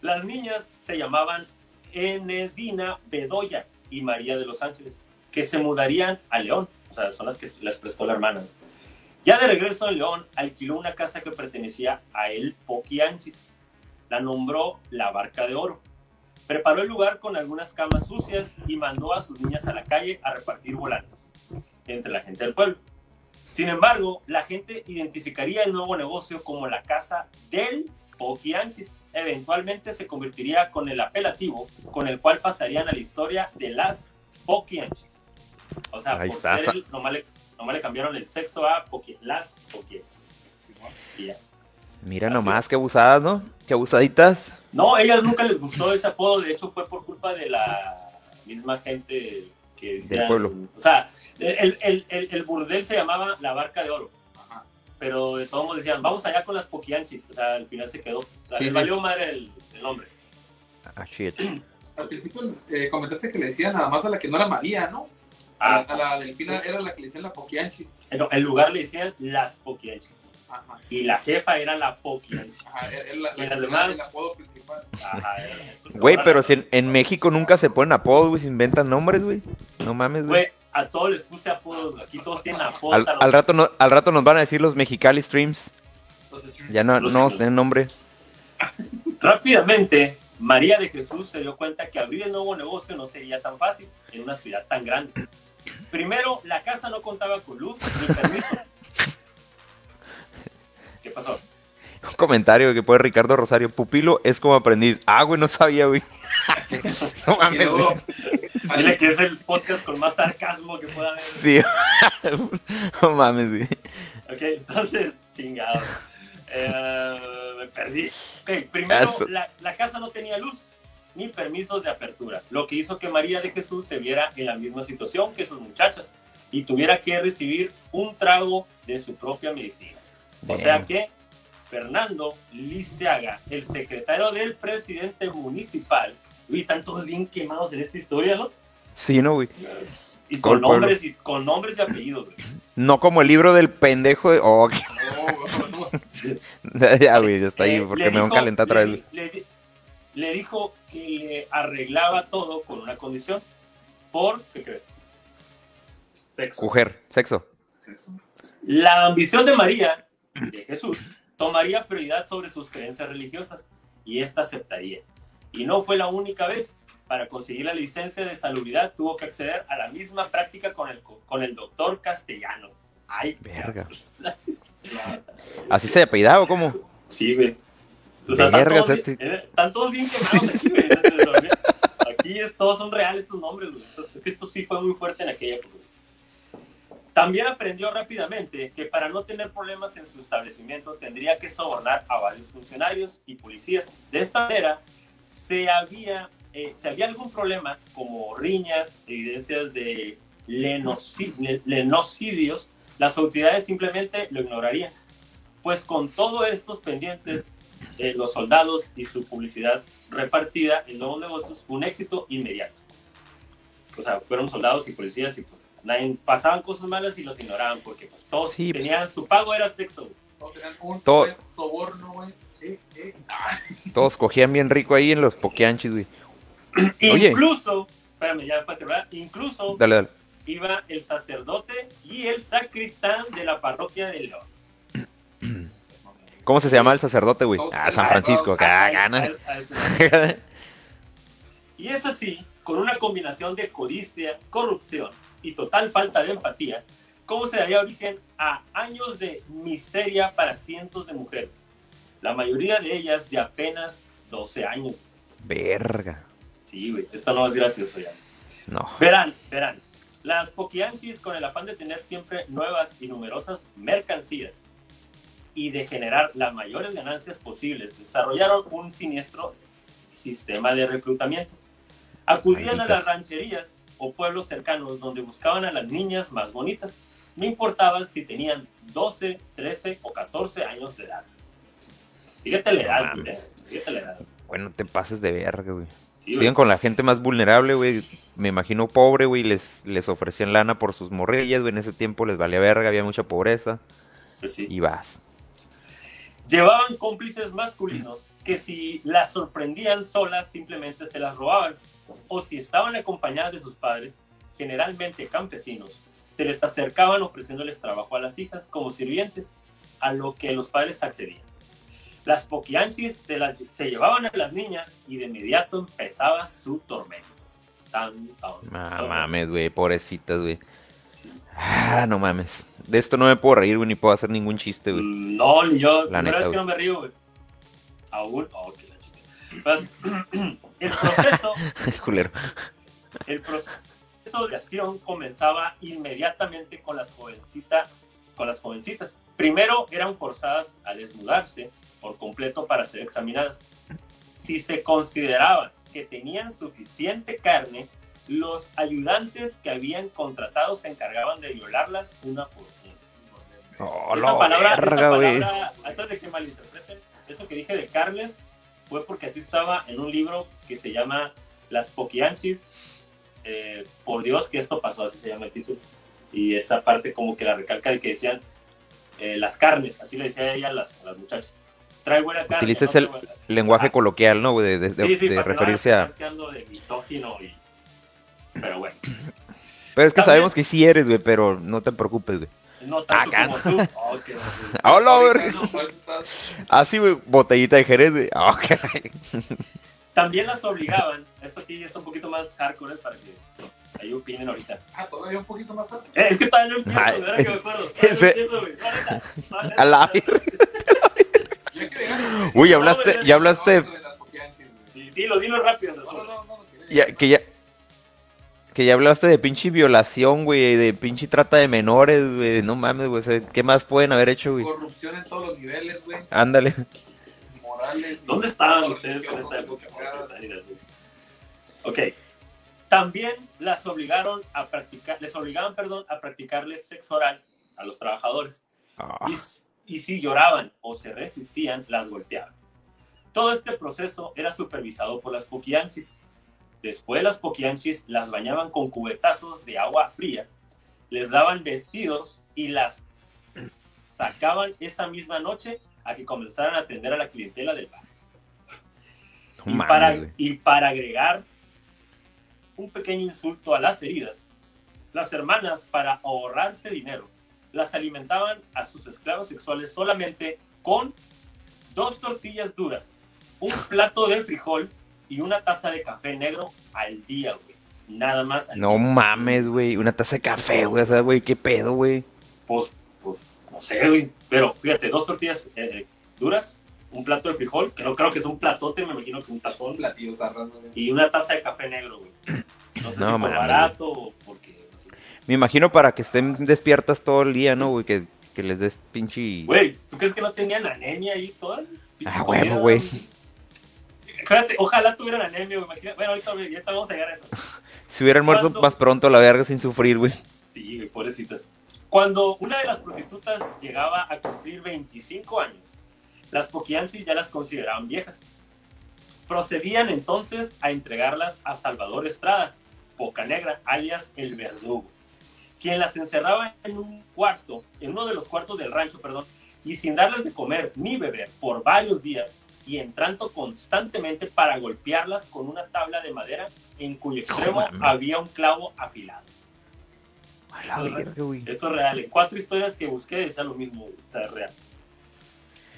Las niñas se llamaban Enedina Bedoya y María de los Ángeles, que se mudarían a León. O sea, son las que les prestó la hermana. Ya de regreso a León, alquiló una casa que pertenecía a el Poquianchis. La nombró la Barca de Oro. Preparó el lugar con algunas camas sucias y mandó a sus niñas a la calle a repartir volantes entre la gente del pueblo. Sin embargo, la gente identificaría el nuevo negocio como la casa del Poquianchis. Eventualmente se convertiría con el apelativo con el cual pasarían a la historia de las Poquianchis. O sea, Ahí por está. ser el- nomás, le, nomás le cambiaron el sexo a Poqui- las Poquianchis. Mira Así nomás, qué abusadas, ¿no? Qué abusaditas. No, a ellas nunca les gustó ese apodo. De hecho, fue por culpa de la misma gente que decían. pueblo. O sea, el, el, el, el burdel se llamaba la Barca de Oro. Ajá. Pero de todos modos decían, vamos allá con las poquianchis. O sea, al final se quedó. Sí, valió madre el, el nombre. Ah, shit. Al principio eh, comentaste que le decían nada más a la que no era María, ¿no? A, Ah, la, a la delfina era la que le decían la Poquianchis. el, el lugar le decían las poquianchis. Ajá. Y la jefa era la poquianchis. Ajá, Y la, demás- tenía el apodo principal. Ajá, era pues, Güey, pero si en, en México nunca se ponen apodos, güey, se inventan nombres, güey. No mames, güey. Güey, a todos les puse apodos. Aquí todos tienen apodos. Al, rato no, al rato nos van a decir los Mexicali Streams. Ya no, Los- no tienen nombre. Rápidamente, María de Jesús se dio cuenta que abrir el nuevo negocio no sería tan fácil en una ciudad tan grande. Primero, la casa no contaba con luz ni permiso. ¿Qué pasó? Un comentario que puede Ricardo Rosario. Pupilo es como aprendiz. Ah, güey, no sabía, güey. no mames, luego, que es el podcast con más sarcasmo que pueda haber. Sí. no mames, güey. Ok, entonces, chingado. Eh, me perdí. Ok, primero, la, la casa no tenía luz ni permisos de apertura, lo que hizo que María de Jesús se viera en la misma situación que sus muchachas y tuviera que recibir un trago de su propia medicina. O sea que Fernando Liceaga, el secretario del presidente municipal, y están todos bien quemados en esta historia, ¿no? Sí, no, güey. Y con nombres y con nombres y apellidos. güey. No como el libro del pendejo. de- Oh, no, ya, güey, ya está ahí, Eh, porque me van a calentar otra vez. le dijo que le arreglaba todo con una condición. ¿Por qué crees? Sexo. Mujer, sexo. La ambición de María, de Jesús, tomaría prioridad sobre sus creencias religiosas y ésta aceptaría. Y no fue la única vez. para conseguir la licencia de salubridad tuvo que acceder a la misma práctica con el, con el doctor castellano. Ay, verga. ¿Así se apellidaba o cómo? Sí, güey. O sea, están, todos bien, eh, están, todos bien, quemados aquí, güey. Aquí todos son reales estos nombres, güey. Es que esto sí fue muy fuerte en aquella época. También aprendió rápidamente que para no tener problemas en su establecimiento tendría que sobornar a varios funcionarios y policías. De esta manera, había, eh, si había algún problema, como riñas, evidencias de lenocidios, las autoridades simplemente lo ignorarían. Pues con todos estos pendientes, eh, los soldados y su publicidad repartida en nuevos negocios fue un éxito inmediato. O sea, fueron soldados y policías y pues Nadie, pasaban cosas malas y los ignoraban porque pues todos pues. tenían su pago era sexo. Todos tenían un Todo, soborno, güey. Eh, eh, todos cogían bien rico ahí en los pokeanchis, güey. incluso, espérame, ya para terminar, incluso dale, dale. iba el sacerdote y el sacristán de la parroquia de León. ¿Cómo se llama el sacerdote, güey? Ah, San Francisco. Ah, gana. Y es así, con una combinación de codicia, corrupción y total falta de empatía, cómo se daría origen a años de miseria para cientos de mujeres, la mayoría de ellas de apenas 12 años. Verga. Sí, güey, esto no es gracioso ya. No. Verán, verán, las poquianchis con el afán de tener siempre nuevas y numerosas mercancías y de generar las mayores ganancias posibles, desarrollaron un siniestro sistema de reclutamiento. Acudían a las rancherías o pueblos cercanos donde buscaban a las niñas más bonitas. No importaba si tenían 12, 13 o 14 años de edad. Fíjate la edad, güey. Fíjate la edad. Bueno, te pases de verga, güey. Siguen con la gente más vulnerable, güey. Me imagino pobre, güey. Les, les ofrecían lana por sus morrillas, güey. En ese tiempo les valía verga, había mucha pobreza. Pues sí. Y vas. Llevaban cómplices masculinos que si las sorprendían solas simplemente se las robaban o si estaban acompañadas de sus padres, generalmente campesinos, se les acercaban ofreciéndoles trabajo a las hijas como sirvientes, a lo que los padres accedían. Las poquianchis se, las, se llevaban a las niñas y de inmediato empezaba su tormento. Tan, tan, mames, güey, pobrecitas, güey. Ah, no mames. De esto no me puedo reír, güey, ni puedo hacer ningún chiste, güey. No, ni yo. La primera vez que no me río, güey. Aún, oh, El proceso. El proceso de acción comenzaba inmediatamente con las, jovencita, con las jovencitas. Primero eran forzadas a desnudarse por completo para ser examinadas. Si se consideraba que tenían suficiente carne, los ayudantes que habían contratado se encargaban de violarlas una por una. Oh, esa, palabra, esa palabra, antes de que malinterpreten, eso que dije de carnes fue porque así estaba en un libro que se llama Las Poquianchis. Eh, por Dios que esto pasó, así se llama el título. Y esa parte como que la recalca de que decían eh, las carnes, así le decía ella a las, las muchachas. Trae buena carne. Utilices el lenguaje coloquial, ¿no? De, de, sí, sí, de referirse a... de misógino y... Pero bueno. Pero es que sabemos que sí eres, güey, pero no te preocupes, güey. No tanto como tú. Okay, Hola, Así, güey, botellita de Jerez, güey. Okay. También las obligaban, esto aquí está un poquito más hardcore para que ahí opinen ahorita. Ah, todavía un poquito más hardcore. Eh, es que todavía no empiezo, Ay. ¿verdad que me acuerdo? Empiezo, güey. A la Uy, hablaste, ya hablaste. Dilo, dilo rápido. No, no, no, ya, que ya, que ya hablaste de pinche violación, güey, de pinche trata de menores, güey. No mames, güey. ¿Qué más pueden haber hecho, güey? Corrupción en todos los niveles, güey. Ándale. Morales. ¿Dónde estaban ustedes en esta época? Ok. También las obligaron a practicar, les obligaban, perdón, a practicarles sexo oral a los trabajadores. Ah. Y, y si lloraban o se resistían, las golpeaban. Todo este proceso era supervisado por las poquianchis Después las poquianchis las bañaban con cubetazos de agua fría, les daban vestidos y las sacaban esa misma noche a que comenzaran a atender a la clientela del bar. y, para, y para agregar un pequeño insulto a las heridas, las hermanas, para ahorrarse dinero, las alimentaban a sus esclavos sexuales solamente con dos tortillas duras, un plato de frijol y una taza de café negro al día, güey. Nada más. al No día. mames, güey. Una taza de café, güey. O sea, güey, qué pedo, güey. Pues, pues, no sé, güey. Pero fíjate, dos tortillas eh, duras, un plato de frijol, que no creo que es un platote, me imagino que un tazón, Platillos zarras, güey. y una taza de café negro, güey. No sé No si por mames. barato o porque. no sé. Me imagino para que estén despiertas todo el día, ¿no, güey? Que, que les des pinche. Güey, ¿tú crees que no tenían anemia ahí toda? Ah, huevo, güey. Espérate, ojalá tuvieran anemia, güey. imagina- Bueno, ahorita, ahorita vamos a llegar a eso. Si hubieran muerto ¿Cuándo? más pronto a la verga sin sufrir, güey. Sí, güey, pobrecitas. Cuando una de las prostitutas llegaba a cumplir 25 años, las poquianchis ya las consideraban viejas. Procedían entonces a entregarlas a Salvador Estrada, Poca Negra, alias el verdugo, quien las encerraba en un cuarto, en uno de los cuartos del rancho, perdón, y sin darles de comer ni beber por varios días y entrando constantemente para golpearlas con una tabla de madera en cuyo extremo había un clavo afilado. Esto es real. En cuatro historias que busqué decía lo mismo, o sea, es real.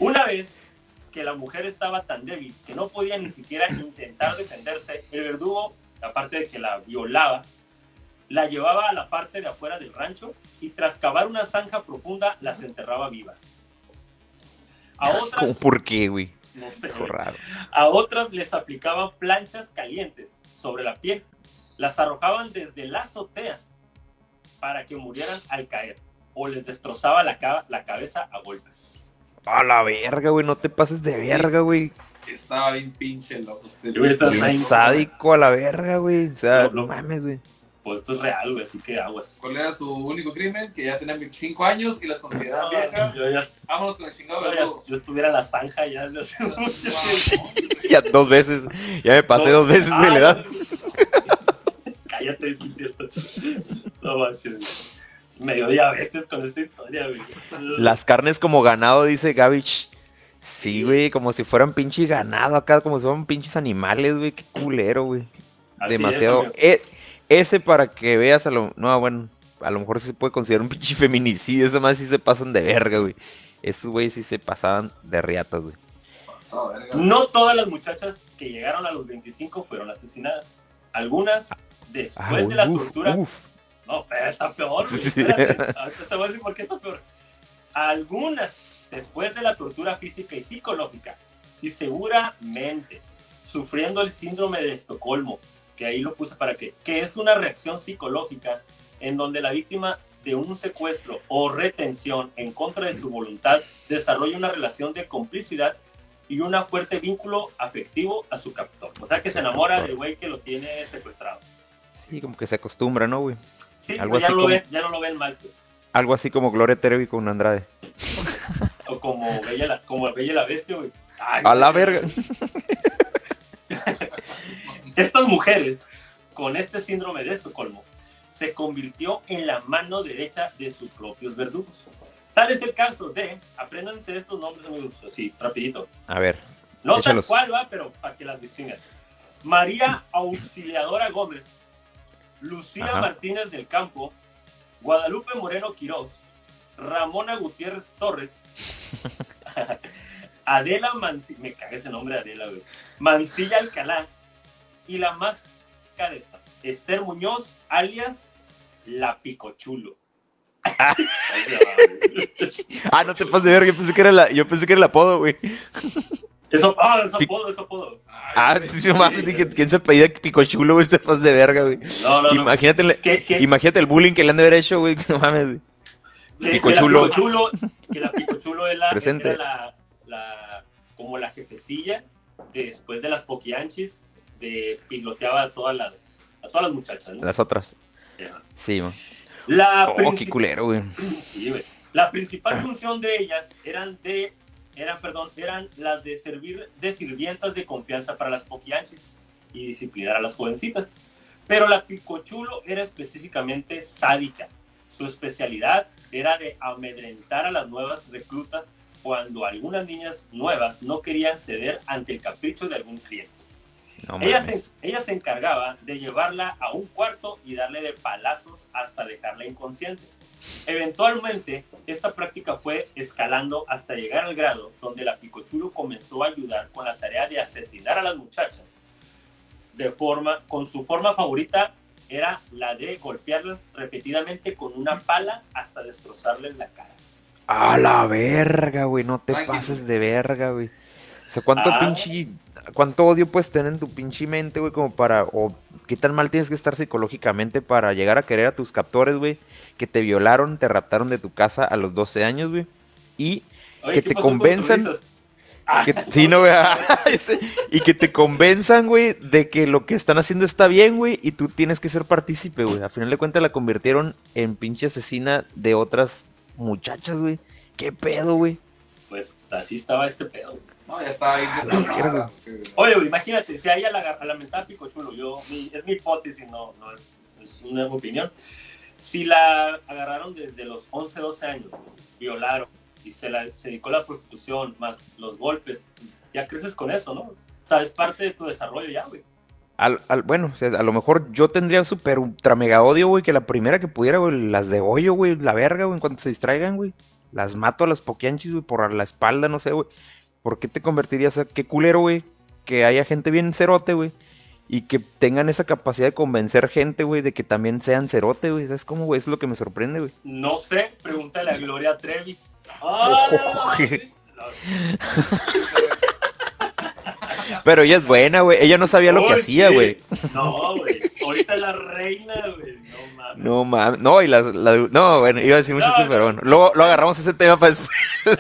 Una vez que la mujer estaba tan débil que no podía ni siquiera intentar defenderse, el verdugo, aparte de que la violaba, la llevaba a la parte de afuera del rancho y tras cavar una zanja profunda las enterraba vivas. A ¿Cómo otras, por qué, güey? No sé, raro. A otras les aplicaban planchas calientes sobre la piel. Las arrojaban desde la azotea para que murieran al caer o les destrozaba la, ca- la cabeza a golpes. A la verga, güey. No te pases de Sí. verga, güey. Estaba bien pinche loco. Este, sádico a la verga, güey. O sea, No, no no. mames, güey. Pues esto es real, güey, así que aguas. ¿Cuál era su único crimen? Que ya tenía 25 años y las consideraban No, viejas. yo, ya, Vámonos con el chingado yo, ya- verdugo. yo estuviera en la zanja ya desde hace mucho tiempo. Ya dos veces. Ya me pasé No. dos veces de Ah, la edad. Cállate, sí es cierto. No manches. güey. Me dio diabetes con esta historia, güey. Las carnes como ganado, dice Gavich. Sí, güey, como si fueran pinche ganado acá, como si fueran pinches animales, güey. Qué culero, güey. Es, Demasiado. güey. E- ese para que veas a lo. No, bueno, a lo mejor se puede considerar un pinche feminicidio. Ese más sí se pasan de verga, güey. Esos güeyes sí se pasaban de riatas, güey. No todas las muchachas que llegaron a los 25 fueron asesinadas. Algunas, después Ah, de la uf, tortura. uf. No, pero está peor, güey. Espérate, ahorita te voy a decir por qué está peor. Algunas, después de la tortura física y psicológica, y seguramente sufriendo el síndrome de Estocolmo, que ahí lo puse para que, que es una reacción psicológica en donde la víctima de un secuestro o retención en contra de su voluntad desarrolla una relación de complicidad y un fuerte vínculo afectivo a su captor. O sea que se enamora del güey que lo tiene secuestrado. Sí, como que se acostumbra, ¿no, güey? Sí, Algo ya, así lo como- ven, ya no lo ven mal, pues. Algo así como Gloria Trevi con Andrade. O como Bella la, como Bella la Bestia, güey. Ay, A la verga. Estas mujeres, con este síndrome de Estocolmo, se convirtió en la mano derecha de sus propios verdugos. Tal es el caso de, apréndanse estos nombres, amigos, así, rapidito. A ver. No Échalos. tal cual, va, pero para que las distingan. María Auxiliadora Gómez, Lucía Ajá. Martínez del Campo, Guadalupe Moreno Quirós, Ramona Gutiérrez Torres, Adela Mancilla, me caga ese nombre Adela, güey. Mancilla Alcalá, y la más cadetas, Esther Muñoz, alias La Picochulo. Ah, no te pases de verga. Yo pensé que era, la, yo pensé que era el apodo, güey. Eso, ah, es Pic- apodo, es apodo. Ah, sí, mames, dije, ¿quién se apellida Picochulo, güey? Te pases de verga, güey. No, no, no. Imagínate, el- ¿Qué, qué, imagínate el bullying que le han de haber hecho, güey. No mames, que, Picochulo. Que la Picochulo, que la Picochulo Presente. era la, la- como la jefecilla de- después de las poquianchis, de piloteaba a todas las, a todas las muchachas, ¿no? Las otras. Ajá. Sí, man. La, Oh, qué culero, güey. sí, güey. la principal función de ellas eran de eran, perdón, eran las de servir de sirvientas de confianza para las poquianchis y disciplinar a las jovencitas. Pero la Picochulo era específicamente sádica. Su especialidad era de amedrentar a las nuevas reclutas cuando algunas niñas nuevas no querían ceder ante el capricho de algún cliente. No Ella se, ella se encargaba de llevarla a un cuarto y darle de palazos hasta dejarla inconsciente. Eventualmente, esta práctica fue escalando hasta llegar al grado donde la Picochulo comenzó a ayudar con la tarea de asesinar a las muchachas de forma, con su forma favorita era la de golpearlas repetidamente con una pala hasta destrozarles la cara. A la verga, güey, no te Ay, pases de verga, güey. O sea, cuánto Ah. pinche, cuánto odio puedes tener en tu pinche mente, güey, como para, o qué tan mal tienes que estar psicológicamente para llegar a querer a tus captores, güey, que te violaron, te raptaron de tu casa a los 12 años, güey, y Oye, Que ¿qué te con convenzan-? Ah, que, sí, no, güey, ese- y que te convenzan, güey, de que lo que están haciendo está bien, güey, y tú tienes que ser partícipe, güey. Al final de cuentas la convirtieron en pinche asesina de otras muchachas, güey. ¿Qué pedo, güey? Pues así estaba este pedo. No, ya está ahí. Oye, güey, imagínate, si a ella la, a la mentada picochuelo, yo, mi- es mi hipótesis, no, no es, es una opinión. Si la agarraron desde los 11, 12 años, violaron y se, la, se dedicó a la prostitución, más los golpes, ya creces con eso, ¿no? O sea, es parte de tu desarrollo ya, güey. Al, al- bueno, o sea, a lo mejor yo tendría súper ultra mega odio, güey, que la primera que pudiera, güey, las de hoyo, güey, la verga, güey, en cuanto se distraigan, güey. Las mato a las poquianchis, güey, por la espalda, no sé, güey. ¿Por qué te convertirías a qué culero, güey? Que haya gente bien cerote, güey. Y que tengan esa capacidad de convencer gente, güey, de que también sean cerote, güey. ¿Sabes cómo, güey? Es lo que me sorprende, güey. No sé, pregúntale a Gloria Trevi. ¡Ah! Pero ella es buena, güey. Ella no sabía lo que hacía, güey. No, güey. Ahorita es la reina, güey. No mames. No mames. No, y la, la- No, bueno, iba a decir muchas No, pero bueno. Luego lo agarramos ese tema para después.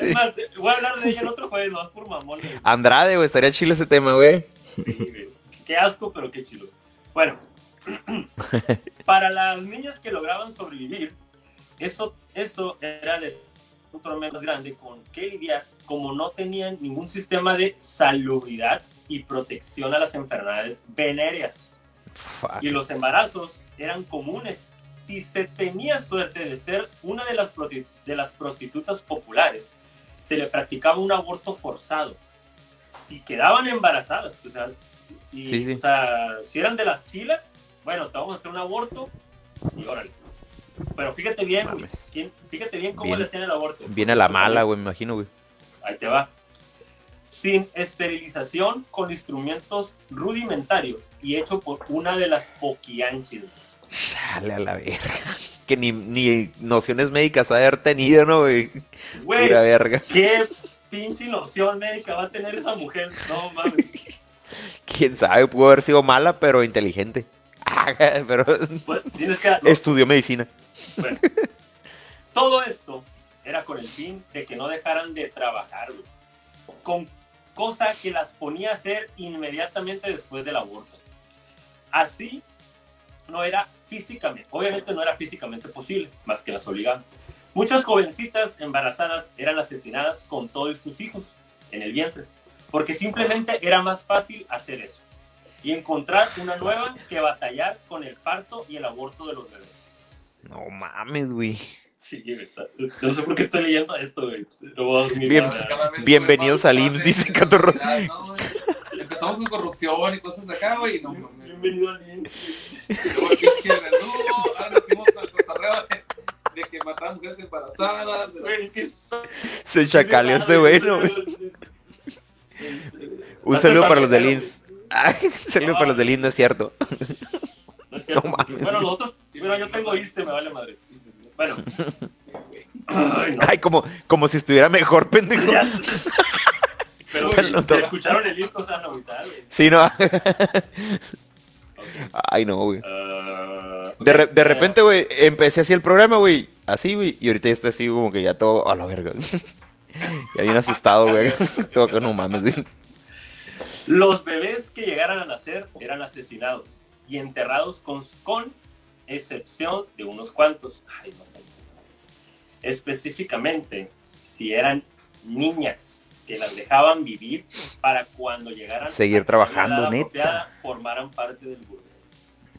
Es más, voy a hablar de ella el otro jueves, no es por mamón. güey. Andrade, güey, estaría chile ese tema, güey. Sí, güey. Qué asco, pero qué chido. Bueno, para las niñas que lograban sobrevivir, eso, eso era de un tormento más grande con que lidiar, como no tenían ningún sistema de salubridad y protección a las enfermedades venéreas. Fuck. y los embarazos eran comunes. Si se tenía suerte de ser una de las, de las prostitutas populares, se le practicaba un aborto forzado. Si quedaban embarazadas, o sea, y, Sí, sí. o sea, si eran de las chilas, bueno, te vamos a hacer un aborto y órale. Pero fíjate bien, güey, fíjate bien cómo Bien. le hacían el aborto. Viene a la mala, güey, me imagino, güey. Ahí te va. Sin esterilización, con instrumentos rudimentarios y hecho por una de las poquianchis. Sale a la verga. Que ni, ni nociones médicas haber tenido, ¿no, güey? Güey, verga. qué pinche noción médica va a tener esa mujer. No mames. Quién sabe, pudo haber sido mala, pero inteligente. Ah, pero Pues, tienes que. estudió medicina. Bueno, todo esto era con el fin de que no dejaran de trabajar. Con cosa que las ponía a hacer inmediatamente después del aborto. Así no era físicamente, obviamente no era físicamente posible, más que las obligaban. Muchas jovencitas embarazadas eran asesinadas con todos sus hijos en el vientre, porque simplemente era más fácil hacer eso y encontrar una nueva que batallar con el parto y el aborto de los bebés. No mames, güey. Sí, no sé por qué estoy leyendo esto, güey. No voy a dormir. Bien. Bienvenidos al IMSS, dice Catorro. Empezamos con corrupción y cosas de acá, güey. No, mames. Bienvenido al IMSS. Y luego el pinche renudo, ahora metimos con el cotorreo de, que mataban mujeres embarazadas. Se chacaleó este güey. Un saludo para los del IMSS. Un saludo para los del IMSS, no es cierto. No es cierto, No porque- bueno, nosotros, bueno, yo tengo ISTE, me vale madre. Bueno. Ay, no. Ay, como, como si estuviera mejor, pendejo. Ya. Pero, güey. ¿te escucharon el ISTE? O sea, no, güey. Sí, no. Ay, no, güey. Ah, De, re- de repente, güey, empecé así el programa, güey. Así, güey. Y ahorita ya estoy así como que ya todo a la verga. ya bien asustado, güey. No mames, güey. Los bebés que llegaran a nacer eran asesinados y enterrados con, con excepción de unos cuantos. Ay, no sé. Específicamente, si eran niñas que las dejaban vivir para cuando llegaran Seguir a trabajando, neta. formaran parte del burdel.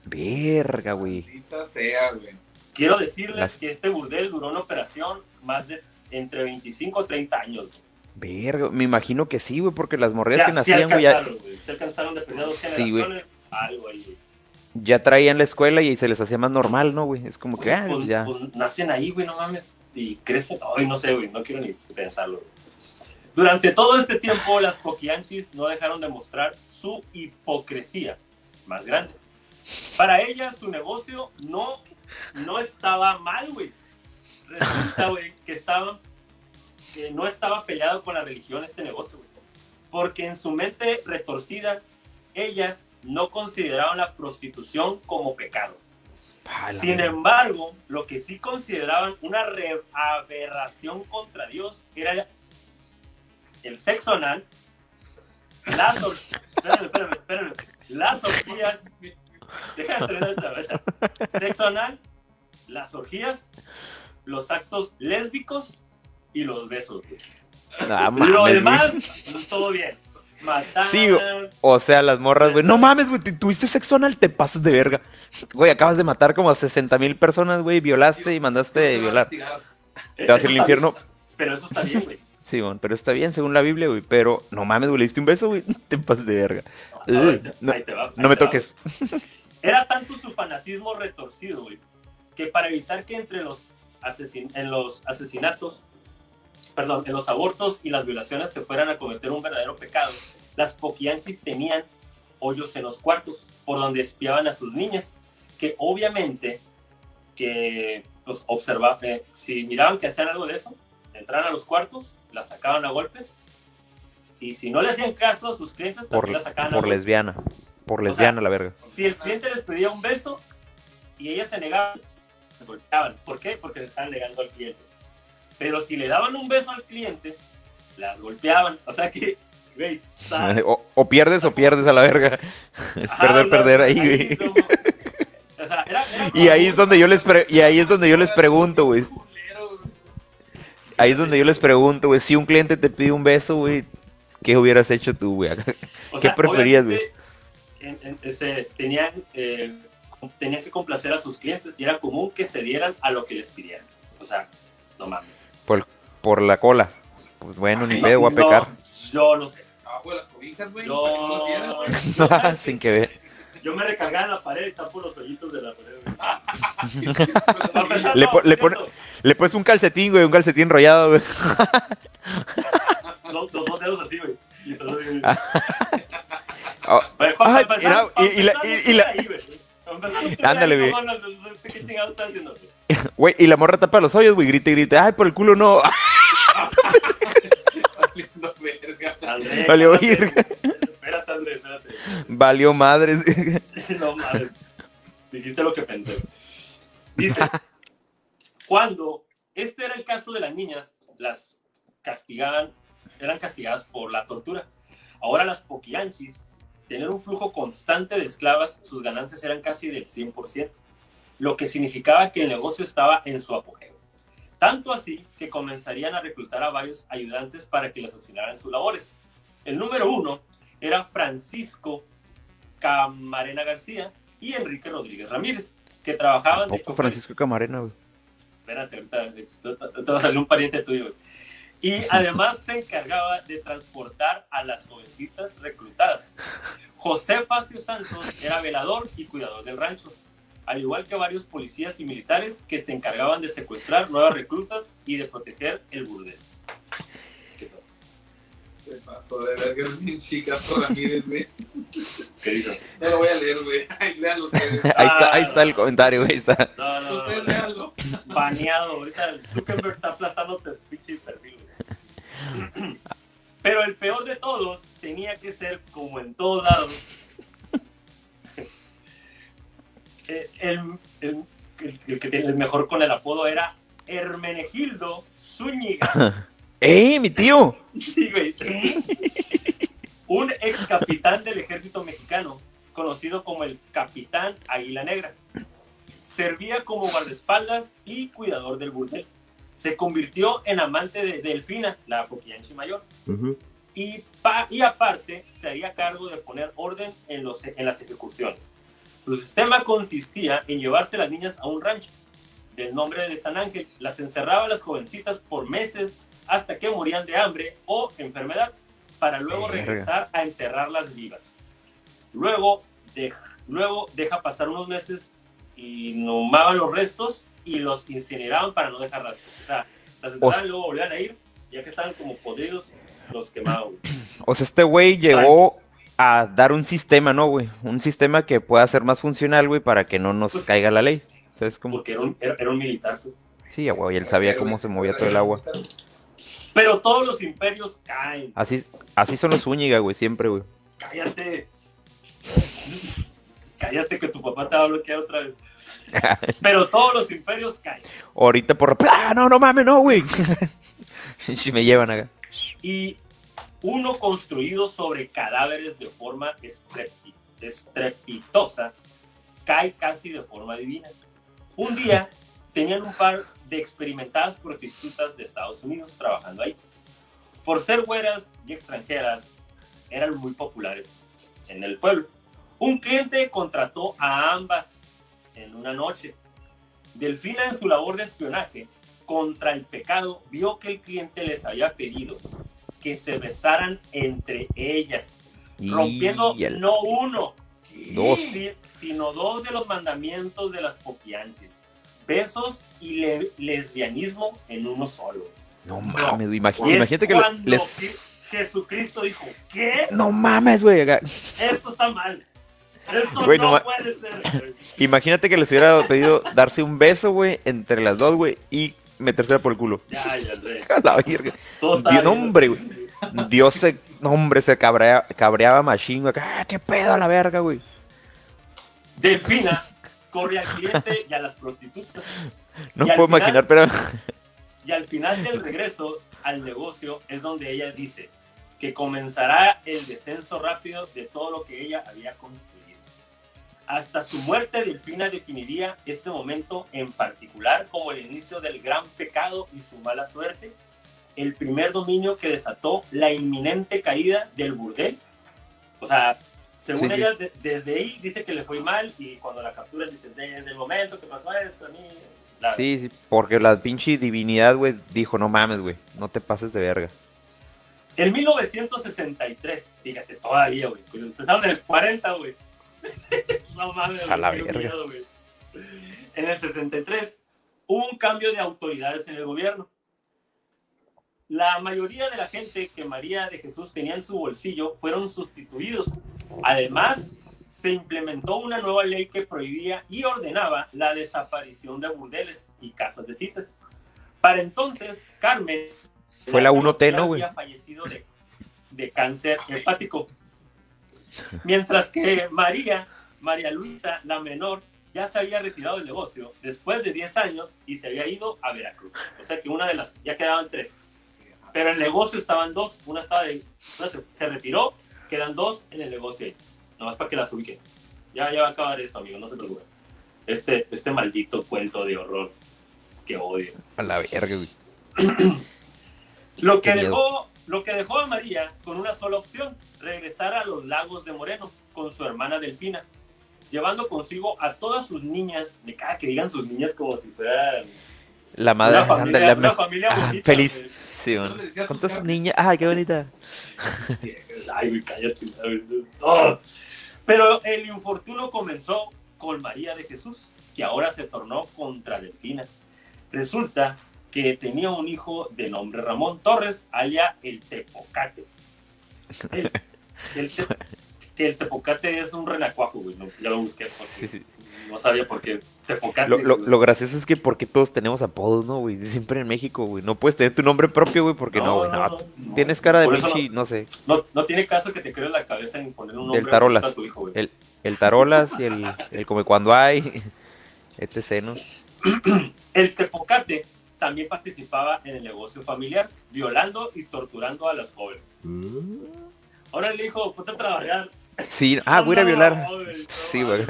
Verga, güey. Maldita sea, güey. Quiero decirles Las- que este burdel duró en operación más de entre 25 o 30 años. güey. Verga. Me imagino que sí, güey, porque las O morrillas sea, que nacían, güey, ya, alcanzaron, güey. Se alcanzaron de dos Sí, generaciones. algo ahí, güey. Ya traían la escuela y se les hacía más normal, ¿no, güey? Es como que, ah, pues, ya. pues nacen ahí, güey, no mames. Y crecen. Ay, no sé, güey, no quiero ni pensarlo. güey. Durante todo este tiempo, las poquianchis no dejaron de mostrar su hipocresía más grande. Para ella, su negocio no, no estaba mal, güey. Resulta, güey, que, estaban, que no estaba peleado con la religión este negocio, güey. Porque en su mente retorcida, ellas no consideraban la prostitución como pecado. Sin embargo, lo que sí consideraban una aberración contra Dios era el sexo anal, las, espérame, espérame, espérame, las orgías, esta sexo anal, las orgías, los actos lésbicos y los besos. Ah, lo demás, todo bien. Matar. Sí, o sea, las morras, güey. No mames, güey, tuviste sexo anal, te pasas de verga. Güey, acabas de matar como a 60 mil personas, güey, violaste y mandaste violar. Te vas al infierno. Pero eso está bien, güey. Sí, bueno, pero está bien según la Biblia, güey. Pero no mames, güey, le diste un beso, güey. Te pasas de verga. No, me toques. Era tanto su fanatismo retorcido, güey, que para evitar que entre los, en los asesinatos perdón, en los abortos y las violaciones se fueran a cometer un verdadero pecado, las poquianchis tenían hoyos en los cuartos por donde espiaban a sus niñas, que obviamente que pues observaban, eh, si miraban que hacían algo de eso, entraban a los cuartos, las sacaban a golpes y si no le hacían caso a sus clientes, por, las sacaban por lesbiana, por lesbiana la verga. Si el cliente les pedía un beso y ellas se negaban, se golpeaban. ¿Por qué? Porque se estaban negando al cliente. Pero si le daban un beso al cliente, las golpeaban. O sea que, güey. O, pierdes o pierdes a la verga. Es perder, perder ahí, güey. y ahí es donde yo les y ahí es donde yo les pregunto, güey. Ahí es donde yo les pregunto, güey, si un cliente te pide un beso, güey, ¿qué hubieras hecho tú, güey? ¿Qué preferías, güey? tenían, eh, tenían que complacer a sus clientes y era común que se dieran a lo que les pidieran. O sea, no mames. Por, por la cola. Pues bueno, ni pedo, voy a pecar. yo no sé. Abajo de las cobijas, güey. Yo... Sin que ver. Yo me recargaba en la pared y tapo los hoyitos de la pared, le, le, le pones un calcetín, güey, un calcetín enrollado, güey. los, dos dedos así, güey. Y entonces... y, la, y, la... Ándale, güey. ¿Qué chingados están haciendo? Güey, y la morra tapa los hoyos, güey, grita y grita. Ay, por el culo no. Valiendo verga. Valió verga. Espérate, Andrés, espérate. Valió madres. no, madre. Dijiste lo que pensé. Dice, cuando este era el caso de las niñas, las castigaban, eran castigadas por la tortura. Ahora las poquianchis, tener un flujo constante de esclavas, sus ganancias eran casi del 100% lo que significaba que el negocio estaba en su apogeo. Tanto así que comenzarían a reclutar a varios ayudantes para que les auxiliaran sus labores. El número uno era Francisco Camarena García y Enrique Rodríguez Ramírez, que trabajaban... de Francisco Camarena, güey? Espérate, ahorita te va a salir un pariente tuyo. Y además se encargaba de transportar a las jovencitas reclutadas. José Facio Santos era velador y cuidador del rancho al igual que varios policías y militares que se encargaban de secuestrar nuevas reclutas y de proteger el burdel. Se pasó de verga, es bien chica Ramírez, güey. ¿Qué dijo? No lo voy a leer, güey. Ahí, ustedes. Ahí está, ahí está el comentario, güey. Está. No, no, ustedes léanlo. Baneado. Ahorita Zuckerberg está aplastándote el pinche perfil, güey. Pero el peor de todos tenía que ser, como en todos lados, Eh, el, el, el, mejor con el apodo era Hermenegildo Zúñiga. ¡Eh, mi tío! Sí, güey. Un ex capitán del ejército mexicano, conocido como el Capitán Águila Negra. Servía como guardaespaldas y cuidador del burdel. Se convirtió en amante de Delfina, la poquianchi mayor. y, y aparte, se haría cargo de poner orden en, los, en las ejecuciones. Su sistema consistía en llevarse a las niñas a un rancho del nombre de San Ángel. Las encerraba a las jovencitas por meses hasta que morían de hambre o enfermedad, para luego regresar a enterrarlas vivas. Luego, luego deja pasar unos meses y nomaban los restos y los incineraban para no dejarlas. O sea, las enterraban y luego volvían a ir, ya que estaban como podridos, los quemaban. O sea, este güey llegó a dar un sistema, ¿no, güey? Un sistema que pueda ser más funcional, güey, para que no nos Pues- caiga la ley. ¿Sabes cómo? Porque era un, era, era un militar, güey. Sí, güey, él sabía cómo se movía todo el agua. Pero todos los imperios caen. Así, así son los Zúñiga, güey, siempre, güey. Cállate. Cállate que tu papá te va a bloquear otra vez. Pero todos los imperios caen. Ahorita por... ¡Ah, no, no mames, no, güey! Si me llevan acá. Y uno construido sobre cadáveres de forma estrepitosa cae casi de forma divina. Un día tenían un par de experimentadas prostitutas de Estados Unidos trabajando ahí. Por ser güeras y extranjeras, eran muy populares en el pueblo. Un cliente contrató a ambas en una noche. Delfina en su labor de espionaje contra el pecado vio que el cliente les había pedido que se besaran entre ellas, rompiendo el- no uno, Dos. si- sino dos de los mandamientos de las poquianches. Besos y le- lesbianismo en uno solo. No mames, es imagínate que les... Je- Jesucristo dijo, ¿qué? No mames, güey. Esto está mal. Esto no no, puede ser. Imagínate que les hubiera pedido darse un beso, güey, entre las dos, güey, y metérsela por el culo. Ya, ya, la está Dios, hombre, güey. Dios se, hombre, se cabrea- cabreaba machín, güey. Ah, qué pedo a la verga, güey. Delfina corre al cliente y a las prostitutas. No Y puedo final- imaginar, pero Y al final del regreso al negocio es donde ella dice que comenzará el descenso rápido de todo lo que ella había construido. Hasta su muerte, Delfina definiría este momento en particular como el inicio del gran pecado y su mala suerte, el primer dominio que desató la inminente caída del burdel. O sea, según Sí, sí. ella, de- desde ahí dice que le fue mal y cuando la captura dice, desde el momento que pasó esto, a mí... la- sí, sí, porque la pinche divinidad, güey, dijo, no mames, güey, no te pases de verga. En 1963, fíjate, todavía, güey. Pues empezaron en el 40, güey. No mames, A la güey, qué verga. miedo, güey. En el 63 hubo un cambio de autoridades en el gobierno. La mayoría de la gente que María de Jesús tenía en su bolsillo fueron sustituidos. Además, se implementó una nueva ley que prohibía y ordenaba la desaparición de burdeles y casas de citas. Para entonces, Carmen Fue la menor 1T, ya ¿no, güey? había fallecido de, de cáncer hepático. Mientras que María, María Luisa, la menor, ya se había retirado del negocio después de 10 años y se había ido a Veracruz. O sea que una de las, ya quedaban tres. Pero en el negocio estaban dos, una estaba de, una se, se retiró, quedan dos en el negocio ahí. Nomás para que las ubiquen. Ya, ya va a acabar esto, amigo, no se preocupen. Este, este maldito cuento de horror que odio. A la verga, güey. Lo que, dejó, lo que dejó a María con una sola opción, regresar a los lagos de Moreno con su hermana Delfina, llevando consigo a todas sus niñas, me caga que digan sus niñas como si fueran La madre, una familia, la una me- familia Ah, bonita, feliz. Sí, ¿No man. le decías Con todas sus niñas. Ay, qué bonita. Ay, güey, cállate. ¡Oh! Pero el infortunio comenzó con María de Jesús, que ahora se tornó contra Delfina. Resulta que tenía un hijo de nombre Ramón Torres, alia el Tepocate. El, el el Tepocate es un renacuajo, güey. no, ya lo busqué porque Sí, sí. no sabía por qué Tepocate. Lo, lo, güey. lo gracioso es que porque todos tenemos apodos, ¿no, güey? Siempre en México, güey. No puedes tener tu nombre propio, güey, porque no, güey. No, no. Tienes cara de pinche, no sé, No, tiene caso que te crees la cabeza en poner un nombre Tarolas. bonito a tu hijo, güey. el, el tarolas y el, el come cuando hay, etc, ¿no? El Tepocate también participaba en el negocio familiar, violando y torturando a las jóvenes. Ahora le dijo, ponte a trabajar. Sí, ah, voy a ir a violar. Sí, güey.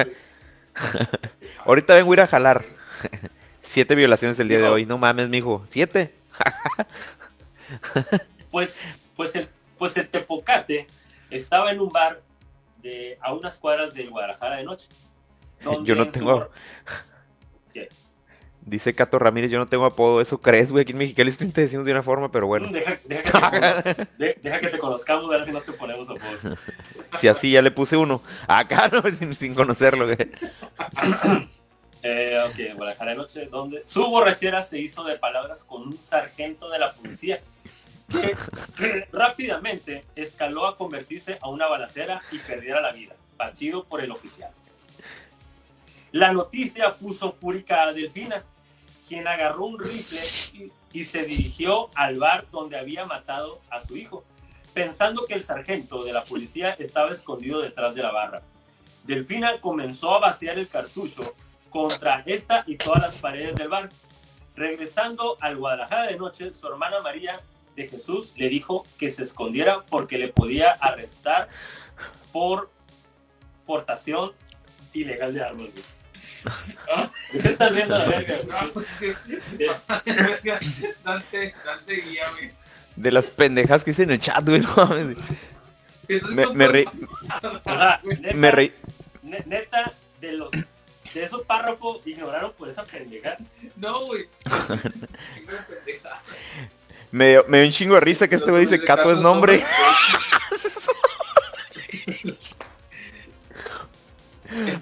Ahorita vengo a ir a jalar. Siete violaciones el día de hoy. No mames, mijo. ¿Siete? Pues, pues, el, pues el Tepocate estaba en un bar de, a unas cuadras del Guadalajara de noche. Yo no su tengo- ¿Qué? Dice Cato Ramírez, yo no tengo apodo. ¿Eso crees, güey? Aquí en Mexicali te decimos de una forma, pero bueno. Deja, deja que te conoz- de- deja que te conozcamos, a ver si no te ponemos apodo. Si así ya le puse uno. Acá no, sin, sin conocerlo, güey. Eh, ok, Guadalajara de noche, donde su borrachera se hizo de palabras con un sargento de la policía, que, que rápidamente escaló a convertirse a una balacera y perdiera la vida, batido por el oficial. La noticia puso fúrica a Delfina, quien agarró un rifle y, se dirigió al bar donde había matado a su hijo, pensando que el sargento de la policía estaba escondido detrás de la barra. Delfina comenzó a vaciar el cartucho contra esta y todas las paredes del bar. Regresando al Guadalajara de noche, su hermana María de Jesús le dijo que se escondiera porque le podía arrestar por portación ilegal de armas. Güey. ¿Qué estás viendo la verga? güey? Es- Dante, Dante guía, güey. De las pendejas que hice en el chat, güey. no mames. Me, reí. Me reí. ne- neta, de los de esos párrafos ignoraron por esa pendeja. No, güey. Me, dio- me dio un chingo de risa que este güey dice Cato es nombre.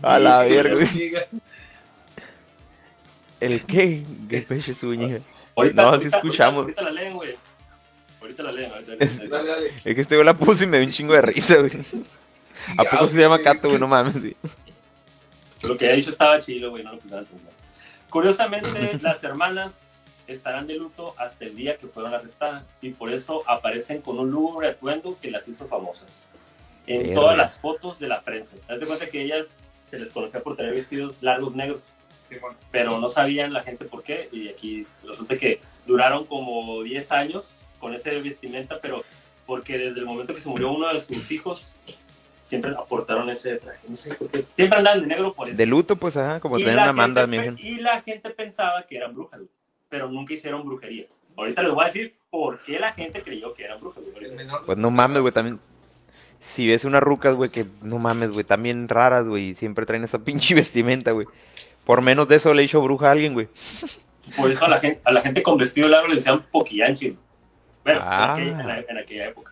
A la verga, güey. ¿El qué? ¿Qué peche su hija? Ahorita, No, ahorita, sí escuchamos. Ahorita, la leen, güey. Ahorita la leen. Ahorita, ahorita- Dale, dale. Es que este güey la puso y me dio un chingo de risa, güey. ¿A poco se llama Cato, güey? No mames, güey. Lo que había dicho estaba chido, güey, no lo pusieron atención. Curiosamente, las hermanas estarán de luto hasta el día que fueron arrestadas y por eso aparecen con un lúgubre atuendo que las hizo famosas en todas las fotos de la prensa. Haz de cuenta que ellas se les conocía por tener vestidos largos negros, Simón. pero no sabían la gente por qué y aquí resulta que duraron como 10 años con ese vestimenta, pero porque desde el momento que se murió uno de sus hijos siempre aportaron ese traje, no sé por qué. Siempre andan de negro por eso. De luto, pues, ajá, como Y tener la una manda, Y la gente pensaba que eran brujas, pero nunca hicieron brujería. Ahorita les voy a decir por qué la gente creyó que eran brujas. Pues no mames, güey, también. Si ves unas rucas, güey, que no mames, güey, también raras, güey, y siempre traen esa pinche vestimenta, güey. Por menos de eso le hecho bruja a alguien, güey. Por eso a la gente, a la gente con vestido largo le decían poquianchi. güey. Bueno, Ah. en, aquella, en la- en aquella época.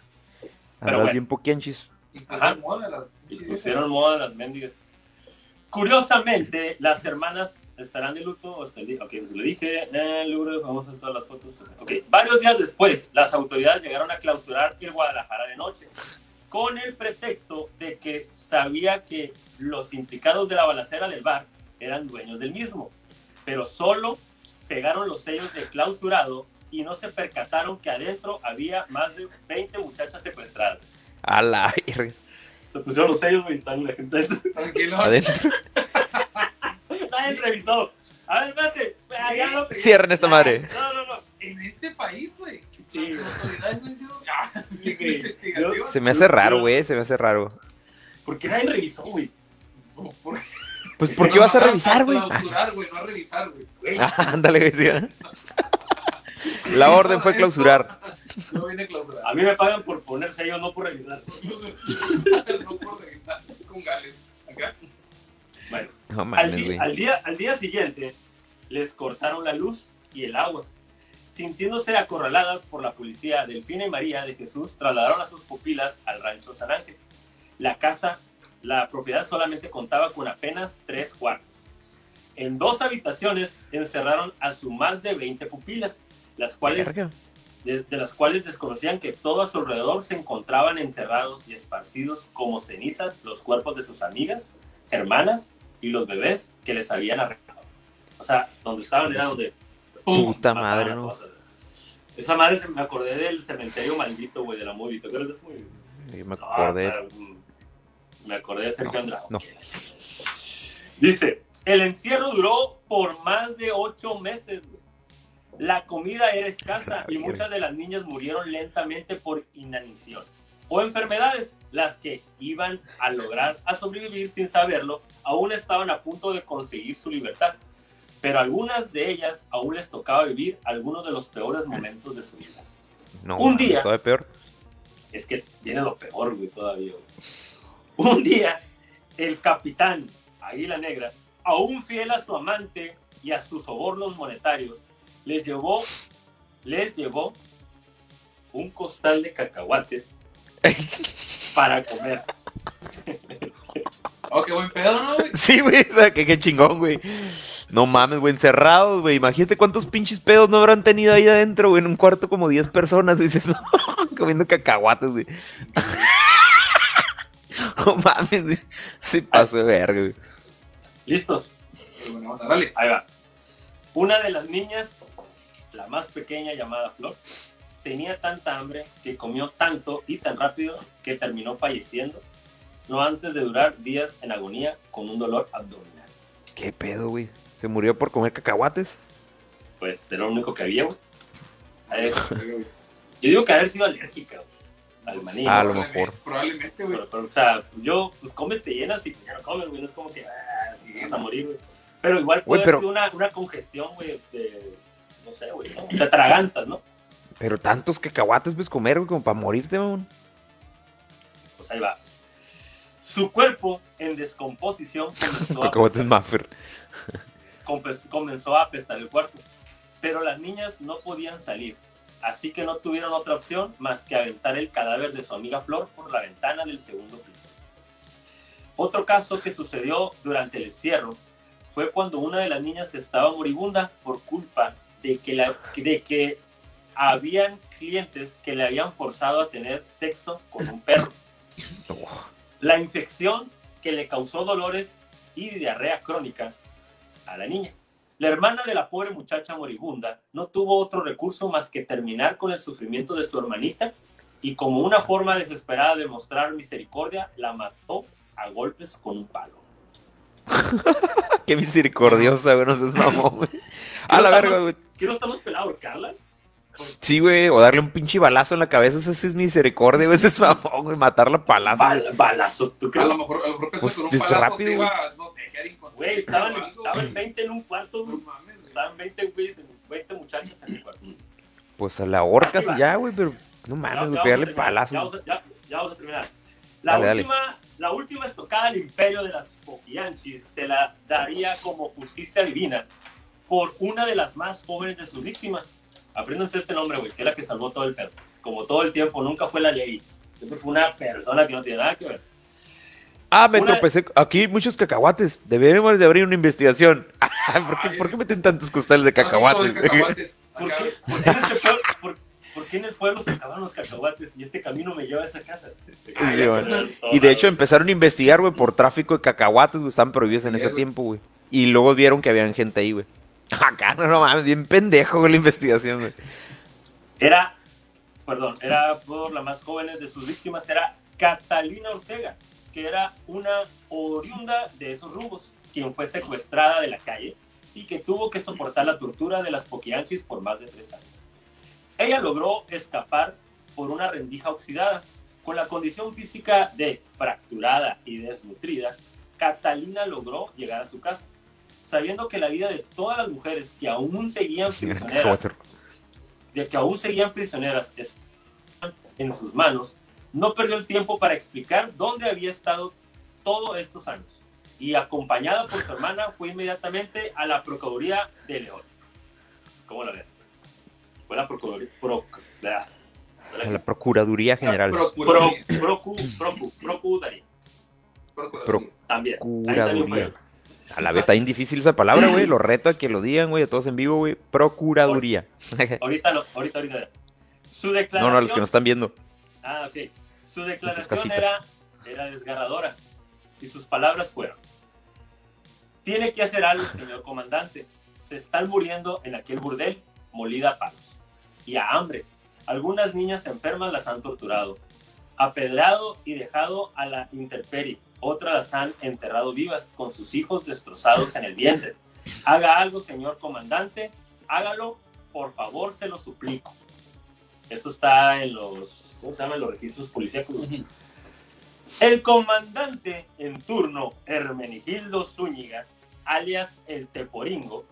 Andas bueno. bien poquianchis. Y Ajá. pusieron moda las Y pusieron moda las mendigas. Curiosamente, las hermanas estarán de luto hasta el día. Ok, se lo dije. Eh, Lourdes, vamos a ver todas las fotos. Ok, varios días después, las autoridades llegaron a clausurar el Guadalajara de noche con el pretexto de que sabía que los implicados de la balacera del bar eran dueños del mismo, pero solo pegaron los sellos de clausurado y no se percataron que adentro había más de 20 muchachas secuestradas. A la. Se pusieron los sellos y están la gente adentro. Tranquilo. Adentro. Nadie revisó. A ver, espérate. Allá lo pegué. Cierren esta madre. No, no, no. En este país, güey. Sí. Ah, Sí, investigación. Se me hace raro, güey, se me hace raro. ¿Por qué nadie revisó, güey? ¿Por Pues, ¿por qué vas a No, revisar, güey? clausurar, güey, no a revisar, güey. Ah, Ándale, güey. sí. La orden fue clausurar. No viene clausurar. A mí me pagan por poner sellos, no por revisar. no por revisar con Gales. Acá. Bueno, No al, di- al día, al día siguiente les cortaron la luz y el agua. Sintiéndose acorraladas por la policía, Delfina y María de Jesús trasladaron a sus pupilas al rancho San Ángel. La casa, la propiedad solamente contaba con apenas tres cuartos. En dos habitaciones encerraron a su más de 20 pupilas, las cuales de, de las cuales desconocían que todo a su alrededor se encontraban enterrados y esparcidos como cenizas los cuerpos de sus amigas, hermanas y los bebés que les habían arreglado. O sea, donde estaban era donde... ¡pum! Puta madre, ¿no? Esa madre, se- me acordé del cementerio maldito, güey, de la movie. ¿Te acuerdas? Sí, me Ah, acordé. Me acordé de Sergio No, Andrade. no. Dice, el encierro duró por más de ocho meses. güey. La comida era escasa y muchas de las niñas murieron lentamente por inanición o enfermedades. Las que iban a lograr a sobrevivir sin saberlo aún estaban a punto de conseguir su libertad. Pero algunas de ellas aún les tocaba vivir algunos de los peores momentos de su vida. No, Un día. Peor. Es que viene lo peor, güey, todavía. güey. Un día, el capitán Águila Negra, aún fiel a su amante y a sus sobornos monetarios, les llevó, les llevó un costal de cacahuates para comer. Oh, qué buen pedo, ¿no, güey? Sí, güey, o sea, que qué chingón, güey. No mames, güey, encerrados, güey. Imagínate cuántos pinches pedos no habrán tenido ahí adentro, güey. En un cuarto como 10 personas, dices, no, comiendo cacahuates, güey. No mames. Se pasó de verga. ¿Listos? Dale. Ahí va. Una de las niñas, la más pequeña llamada Flor, tenía tanta hambre que comió tanto y tan rápido que terminó falleciendo, no antes de durar días en agonía con un dolor abdominal. ¿Qué pedo, güey? ¿Se murió por comer cacahuates? Pues era lo único que había, güey. Yo digo que haber sido alérgica, güey, al maní. Ah, a lo güey. mejor. Probablemente, güey. Pero, pero, o sea, pues yo, pues comes, te llenas y ya no comes, güey. No es como que, ah, sí, vas a morir, güey. Pero igual puede Güey, pero- ser una, una congestión, güey, de, no sé, güey, ¿no? Te atragantas, ¿no? Pero tantos cacahuates puedes comer, güey, como para morirte, mamón. Pues ahí va. Su cuerpo en descomposición comenzó a, Cacahuates Maffer. comenzó a apestar el cuarto. Pero las niñas no podían salir, así que no tuvieron otra opción más que aventar el cadáver de su amiga Flor por la ventana del segundo piso. Otro caso que sucedió durante el encierro fue cuando una de las niñas estaba moribunda por culpa de que, la, de que habían clientes que le habían forzado a tener sexo con un perro. La infección que le causó dolores y diarrea crónica a la niña. La hermana de la pobre muchacha moribunda no tuvo otro recurso más que terminar con el sufrimiento de su hermanita y como una forma desesperada de mostrar misericordia, la mató a golpes con un palo. Qué misericordiosa, güey, no seas mamón, güey. A la verga, güey. ¿Qué no estamos pelados, Carla? Pues, Sí, güey, o darle un pinche balazo en la cabeza, eso sí es misericordia, güey, ese es mamón, güey, matarla a palazo. güey. bal- balazo, ¿tú A crees? lo mejor, a lo mejor pensó Pues, con un es palazo rápido, se iba, no sé, quedar inconsciente. Güey, estaban, estaban 20 en un cuarto, No güey. mames, güey. Estaban 20 güeyes, en- 20 muchachas en el cuarto. Pues a la va. y ya, güey, pero no mames, ya güey, pegarle palazos. Ya, vamos a- ya- ya vamos a terminar. La, Dale, dale. última, la última estocada al imperio de las Poquianchis se la daría como justicia divina por una de las más jóvenes de sus víctimas. Apréndanse este nombre, güey, que es la que salvó todo el pedo. Como todo el tiempo, nunca fue la ley. Siempre fue una persona que no tiene nada que ver. Ah, me Una- tropecé. Aquí hay muchos cacahuates. Deberíamos de abrir una investigación. ¿Por qué, Ay. por qué meten tantos costales de cacahuates? Así como de cacahuates. ¿Por Acá. qué, por qué en este pueblo, por- por qué en el pueblo se acabaron los cacahuates y este camino me lleva a esa casa? Sí. Y de hecho empezaron a investigar, güey, por tráfico de cacahuates, güey, estaban prohibidos en Sí, ese eso. tiempo, güey. Y luego vieron que habían gente ahí, güey. Acá, no, no mames, bien pendejo, la investigación, güey. Era, perdón, era por la más joven de sus víctimas, era Catalina Ortega, que era una oriunda de esos rumbos, quien fue secuestrada de la calle y que tuvo que soportar la tortura de las Poquianchis por más de tres años. Ella logró escapar por una rendija oxidada. Con la condición física de fracturada y desnutrida, Catalina logró llegar a su casa, sabiendo que la vida de todas las mujeres que aún seguían prisioneras de que aún seguían prisioneras en sus manos, no perdió el tiempo para explicar dónde había estado todos estos años. Y acompañada por su hermana, fue inmediatamente a la Procuraduría de León. ¿Cómo la ven? Fue la Procuraduría. A la Procuraduría General. Pro, Procuraduría. procu, procu, procuraduría. Procuraduría. También. Procuraduría. A la vez está bien difícil esa palabra, güey. Lo reto a que lo digan, güey, a todos en vivo, güey. Procuraduría. Ahorita no, ahorita, ahorita. Su No, declaración. no, a los que nos están viendo. Ah, ok. Su declaración era, era desgarradora y sus palabras fueron, tiene que hacer algo, señor comandante. Se están muriendo en aquel burdel, molida a palos. Y a hambre. Algunas niñas enfermas las han torturado, apedrado y dejado a la intemperie. Otras las han enterrado vivas, con sus hijos destrozados en el vientre. Haga algo, señor comandante. Hágalo, por favor, se lo suplico. Esto está en los, ¿cómo se llama? En los registros policíacos. El comandante en turno, Hermenegildo Zúñiga, alias el Teporingo,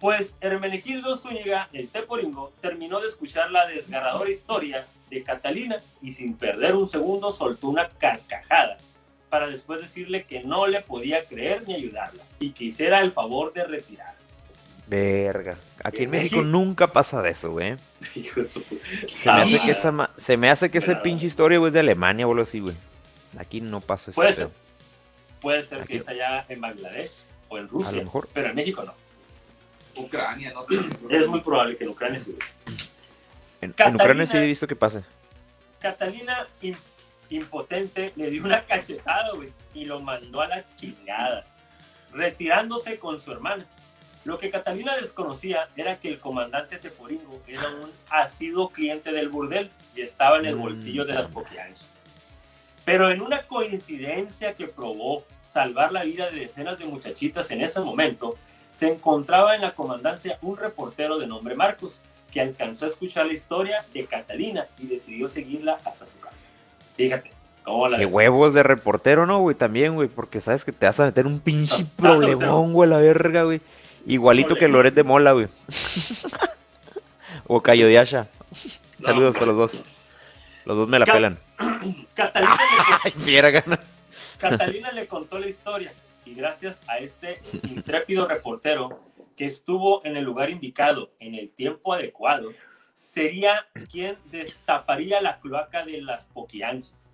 pues Hermenegildo Zúñiga, el Teporingo, terminó de escuchar la desgarradora historia de Catalina y sin perder un segundo soltó una carcajada para después decirle que no le podía creer ni ayudarla y que hiciera el favor de retirarse. Verga. Aquí en En México México- nunca pasa de eso, güey. Su- Se me hace Ah, que esa, ma- se me hace que esa Pero- pinche historia, güey, es de Alemania o algo así, güey. Aquí no pasa eso. Puede ser. Puede ser Aquí- que es allá en Bangladesh. o en A Rusia, lo mejor. pero en México no. Ucrania, no sé. Es muy probable que en Ucrania sí. En, en Ucrania sí he visto que pase. Catalina, im- impotente, le dio una cachetada, güey, y lo mandó a la chingada, retirándose con su hermana. Lo que Catalina desconocía era que el comandante Teporingo era un asiduo cliente del burdel y estaba en el Mm, bolsillo de las ya. poquianchas. Pero en una coincidencia que probó salvar la vida de decenas de muchachitas en ese momento, se encontraba en la comandancia un reportero de nombre Marcos, que alcanzó a escuchar la historia de Catalina y decidió seguirla hasta su casa. Fíjate, cómo la Qué huevos de reportero, ¿no, güey? También, güey, porque sabes que te vas a meter un pinche problemón, güey, la verga, güey. Igualito que. Loret de Mola, güey. o Cayo de Asha. No, Saludos para los dos. Los dos me la Ca- pelan. Catalina le, Ay, fiera gana. Catalina le contó la historia y gracias a este intrépido reportero que estuvo en el lugar indicado en el tiempo adecuado, sería quien destaparía la cloaca de las Poquianchis.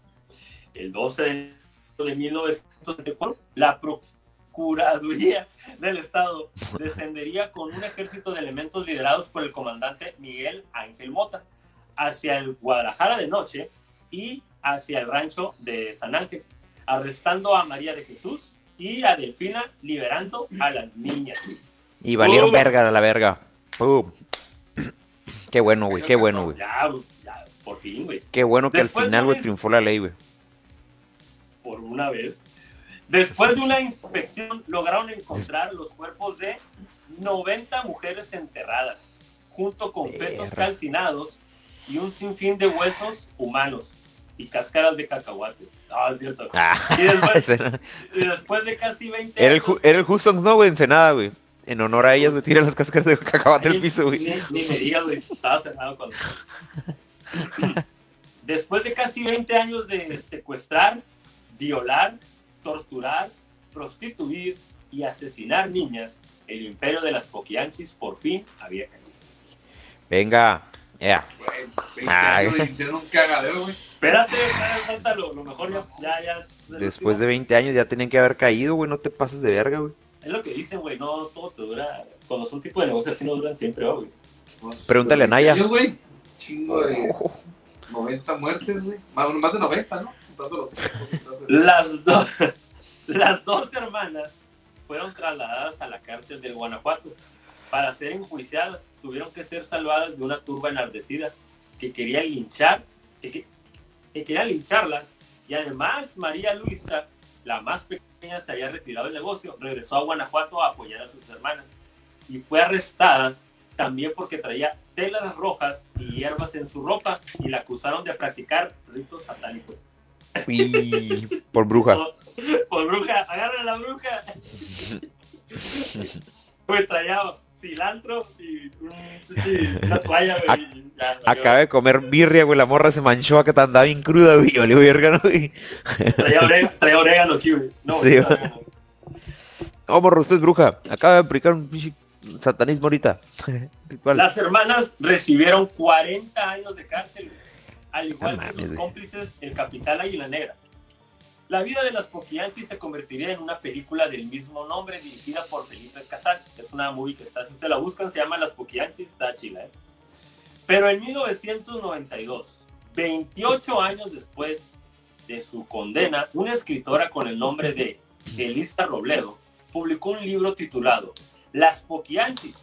El 12 de enero de 1974, la Procuraduría del Estado descendería con un ejército de elementos liderados por el comandante Miguel Ángel Mota hacia el Guadalajara de noche y hacia el rancho de San Ángel, arrestando a María de Jesús y a Delfina, liberando a las niñas. Y valieron verga a la verga. Qué bueno, güey, qué bueno, güey. Ya, por fin, güey, Qué bueno que al final, de güey, triunfó la ley, güey. por una vez. Después de una inspección, lograron encontrar los cuerpos de 90 mujeres enterradas, junto con fetos calcinados y un sinfín de huesos humanos y cáscaras de cacahuate. Ah, es cierto. Ah, Y después- ese era, Y después de casi 20 era el, años... Era el Huston, no, güey, Ensenada, güey. En honor a ellas, me tiran las cáscaras de cacahuate al piso, güey. Ni, ni me digas, güey, estaba cerrado cuando... Después de casi 20 años de secuestrar, violar, torturar, prostituir y asesinar niñas, el imperio de las Poquianchis por fin había caído. Venga, ya. Güey, 20 Ay. años y hicieron un cagadero, güey. Espérate, falta lo, lo mejor ya, ya, ya. Después de último. 20 años ya tenían que haber caído, güey. No te pases de verga, güey. Es lo que dicen, güey, no todo te dura. Cuando son tipo de negocios así no duran siempre, ¿va, güey. Pues, Pregúntale a 20 Naya. años, güey. Chingo de 90 muertes, güey. Más, más de 90, ¿no? Las, dos las dos hermanas fueron trasladadas a la cárcel del Guanajuato. Para ser enjuiciadas, tuvieron que ser salvadas de una turba enardecida que quería linchar, que, que- que quería lincharlas. Y además, María Luisa, la más pequeña, se había retirado del negocio, regresó a Guanajuato a apoyar a sus hermanas. Y fue arrestada también porque traía telas rojas y hierbas en su ropa y la acusaron de practicar ritos satánicos. Por bruja. Por, por bruja, agarra a la bruja. Pues traía cilantro y una toalla, güey. de comer birria, güey. La morra se manchó acá, tan- andaba bien cruda, güey. Verga, ¿no, güey? Traía, orégano, traía orégano aquí, güey. No, Sí, güey. Oh, morro, usted es bruja. Acaba de aplicar un satanismo ahorita. Las hermanas recibieron 40 años de cárcel, güey, al igual No que mames, sus cómplices, el capitán Águila Negra. La vida de las Poquianchis se convertiría en una película del mismo nombre dirigida por Felipe Casals. Es una movie que está, si ustedes la buscan, se llama Las Poquianchis, está chila, ¿eh? Pero en 1992, 28 años después de su condena, una escritora con el nombre de Elisa Robledo publicó un libro titulado Las Poquianchis.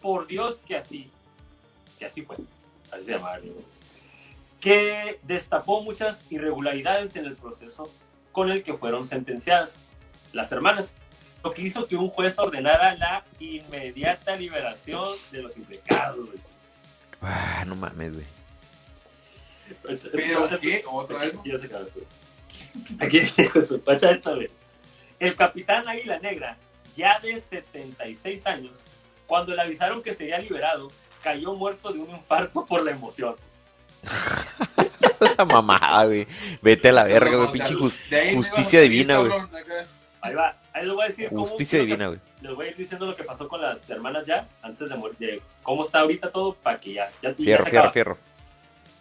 Por Dios que así, que así fue, así se llamaba el libro, que destapó muchas irregularidades en el proceso con el que fueron sentenciadas las hermanas, lo que hizo que un juez ordenara la inmediata liberación de los implicados. güey. Ah, no mames, güey. Pero, ¿qué? ¿Otra vez? Aquí dijo su pacha esta, güey. El capitán Águila Negra, ya de 76 años, cuando le avisaron que sería liberado, cayó muerto de un infarto por la emoción. La mamada, güey. Vete a la verga, güey. Pinche justicia divina, güey. Ahí va, ahí les voy a decir cómo- Justicia que- divina, güey. Les voy a ir diciendo lo que pasó con las hermanas ya, antes de morir, de cómo está ahorita todo, para que ya, ya, ya Fierro, se fierro, fierro.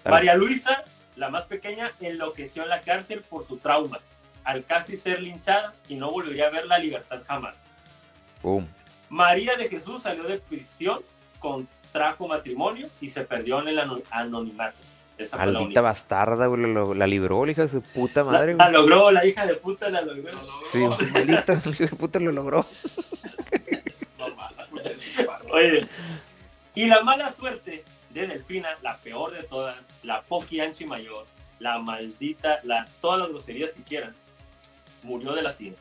Dale. María Luisa, la más pequeña, enloqueció en la cárcel por su trauma, al casi ser linchada y no volvería a ver la libertad jamás. Pum. María de Jesús salió de prisión, contrajo matrimonio y se perdió en el ano- anonimato. Esa la Maldita bastarda, güey, lo- la libró, la hija de su puta La, madre, la logró, la hija de puta la logró. Sí, maldita, la hija de puta lo logró. Oye, y la mala suerte de Delfina, la peor de todas, la Poki Anchi mayor, la maldita, la, todas las groserías que quieran, murió de la forma.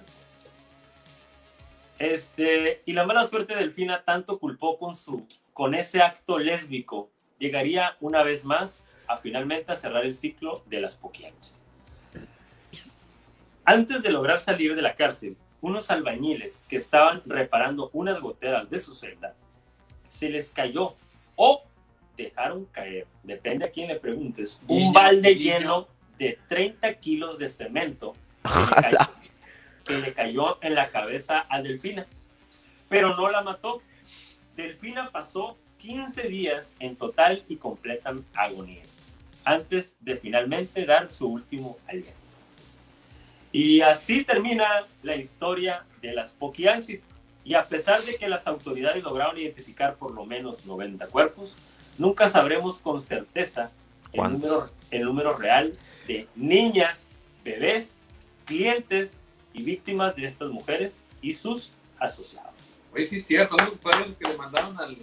Este, y la mala suerte de Delfina tanto culpó con su con ese acto lésbico, llegaría una vez más a finalmente a cerrar el ciclo de las Poquianchis. Antes de lograr salir de la cárcel, unos albañiles que estaban reparando unas goteras de su celda, se les cayó o dejaron caer, depende a quién le preguntes, un balde guiño. lleno de 30 kilos de cemento que le, cayó, que le cayó en la cabeza a Delfina. Pero no la mató. Delfina pasó 15 días en total y completa agonía, antes de finalmente dar su último aliento. Y así termina la historia de las Poquianchis. Y a pesar de que las autoridades lograron identificar por lo menos 90 cuerpos, nunca sabremos con certeza el número, el número real de niñas, bebés, clientes y víctimas de estas mujeres y sus asociados. Oye, sí es cierto, ¿no? Fueron los que le mandaron al,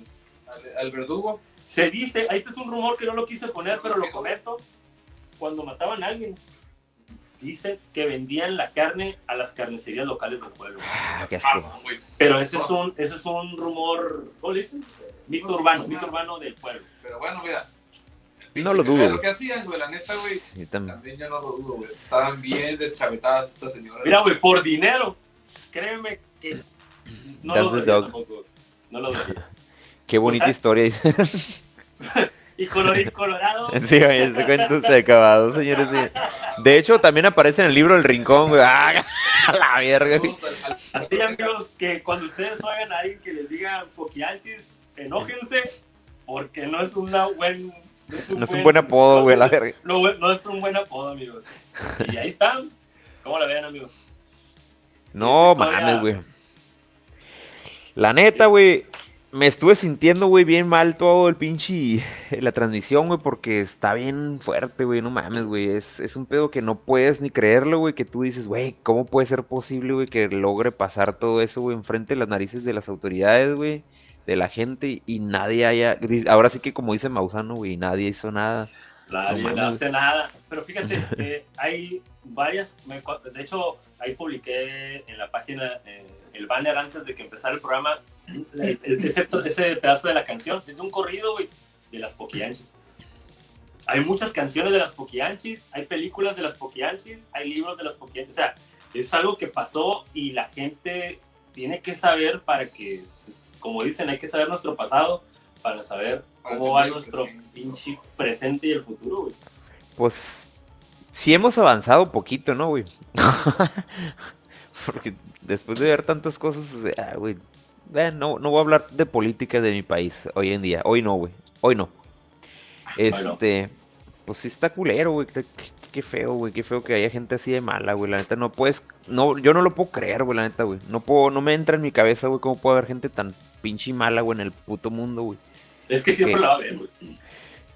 al, al verdugo. Se dice, ahí este es un rumor que no lo quise poner, pero lo comento. Cuando mataban a alguien, dice que vendían la carne a las carnicerías locales del pueblo. Ah, qué Ah, asco. Pero ese es un, ese es un rumor, ¿cómo le dicen? Mito urbano, mito urbano del pueblo. Pero bueno, mira. No lo dudo, güey. que hacían, güey, la neta, güey. También yo no lo dudo, güey. Estaban bien deschavetadas estas señoras. Mira, güey, por dinero, créeme que no That's lo tampoco. No lo daría. Qué bonita sea- historia. Y colorín colorado, Sí, oye, ese cuento se ha acabado, señores. De hecho, también aparece en el libro El Rincón, güey. Ah, la verga, güey. Así amigos, que cuando ustedes oigan a alguien que les diga poquianchis, enójense, porque no es una buen... No es un buen apodo, güey, la verga. No, no es un buen apodo, amigos. Y ahí están. ¿Cómo la ven, amigos? No mames, güey. La neta, güey. Me estuve sintiendo, güey, bien mal todo el pinche. La transmisión, güey, porque está bien fuerte, güey. No mames, güey. Es, es un pedo que no puedes ni creerlo, güey. Que tú dices, güey, ¿cómo puede ser posible, güey, que logre pasar todo eso, güey, enfrente de las narices de las autoridades, güey? De la gente y nadie haya. Ahora sí que, como dice Mausano, güey, nadie hizo nada. Nadie No hace nada. Pero fíjate, eh, hay varias. de hecho, ahí publiqué en la página eh, el banner antes de que empezara el programa. El- el- ese, ese pedazo de la canción. Es de un corrido, güey, de las Poquianchis. Hay muchas canciones de las Poquianchis, hay películas de las Poquianchis, hay libros de las Poquianchis. O sea, es algo que pasó y la gente tiene que saber para que, como dicen, hay que saber nuestro pasado para saber Para cómo va nuestro presente. pinche presente y el futuro, güey. Pues sí hemos avanzado poquito, ¿no, güey? Porque después de ver tantas cosas, o sea, güey, eh, no, no voy a hablar de política de mi país hoy en día. Hoy no, güey. Hoy no. Este, pues sí está culero, güey. Qué, feo, güey. Qué feo que haya gente así de mala, güey. La neta no puedes, no, yo no lo puedo creer, güey, la neta, güey. No puedo, no me entra en mi cabeza, güey, cómo puede haber gente tan pinche mala, güey, en el puto mundo, güey. Es que siempre ¿Qué? la va a ver, güey.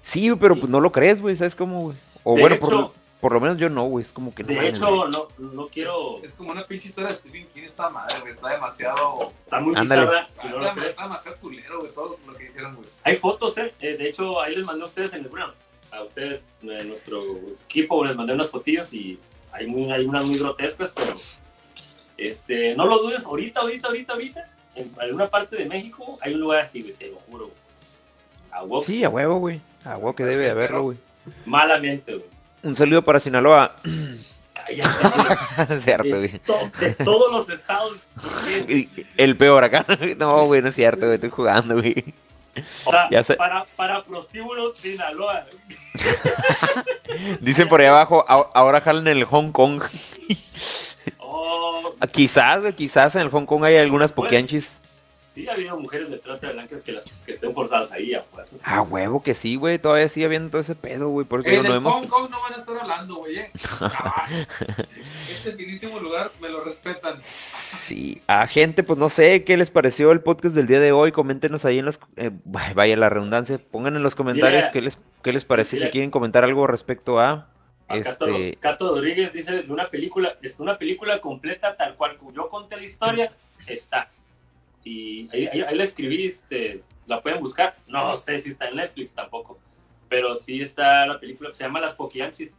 Sí, güey, pero pues no lo crees, güey, ¿sabes cómo, güey? O De bueno, hecho- por, por lo menos yo no, güey. Es como que no De hecho, no, no quiero. Es como una pinche historia de Stephen King, esta madre, güey. Está demasiado. Está muy Ándale. bizarra no está, está demasiado culero, güey. Todo lo que hicieron, güey. Hay fotos, ¿eh? Eh, De hecho, ahí les mandé a ustedes en el bueno, a ustedes, eh, nuestro equipo, les mandé unas fotillos y hay, muy, hay unas muy grotescas, pero este, no lo dudes, ahorita, ahorita, ahorita, ahorita, en alguna parte de México hay un lugar así, güey, te lo juro. güey. A huevo, Sí, a huevo, güey. A huevo que debe de haberlo, güey. Malamente, güey. Un saludo para Sinaloa. Cállate, cierto, güey. de, to- de todos los estados. El peor acá. No, güey, no es cierto, güey. Estoy jugando, güey. o sea, Ya para, para prostíbulos, Sinaloa. Dicen por ahí abajo, "A- ahora jalan el Hong Kong. Oh, Quizás, güey, quizás en el Hong Kong hay algunas poquianchis. Sí ha habido mujeres de trata de blancas que, las, que estén forzadas ahí a fuerzas. Ah, huevo que sí, güey. Todavía sigue habiendo todo ese pedo, güey. Por eso En no el hemos. Hong Kong no van a estar hablando, güey. eh. Este finísimo lugar me lo respetan. Sí, a gente, pues no sé qué les pareció el podcast del día de hoy. Coméntenos ahí en los. eh, vaya la redundancia. Pongan en los comentarios Dile- qué les, qué les pareció. Si dile- quieren comentar algo respecto a. A Cato, Este. Cato Rodríguez dice de una película, es una película completa tal cual como yo conté la historia, está. Y ahí, ahí- ahí la escribí, este, la pueden buscar. No sé si está en Netflix tampoco, pero sí está la película, se llama Las Poquianchis,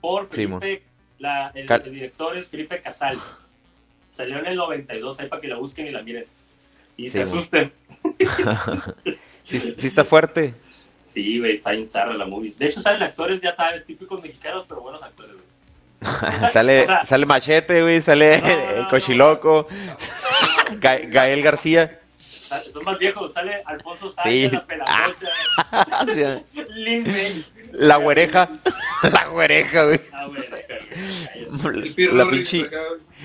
por. Felipe, la, el, Cal- el director es Felipe Casals. Salió en el 92, ahí para que la busquen y la miren. Y se asusten. sí, sí está fuerte. Sí, güey, está en zarra la movie. De hecho, salen actores ya sabes, típicos mexicanos, pero buenos actores, güey. sale, O sea- sale Machete, güey. Sale No, no, el no. Ga- Gael García. Son más viejos, sale Alfonso Sí. Sánchez, la pelamocha, Lin May. La güereja. La güereja, güey. Ah, güey, cállate. El Pierre La pinche. güey.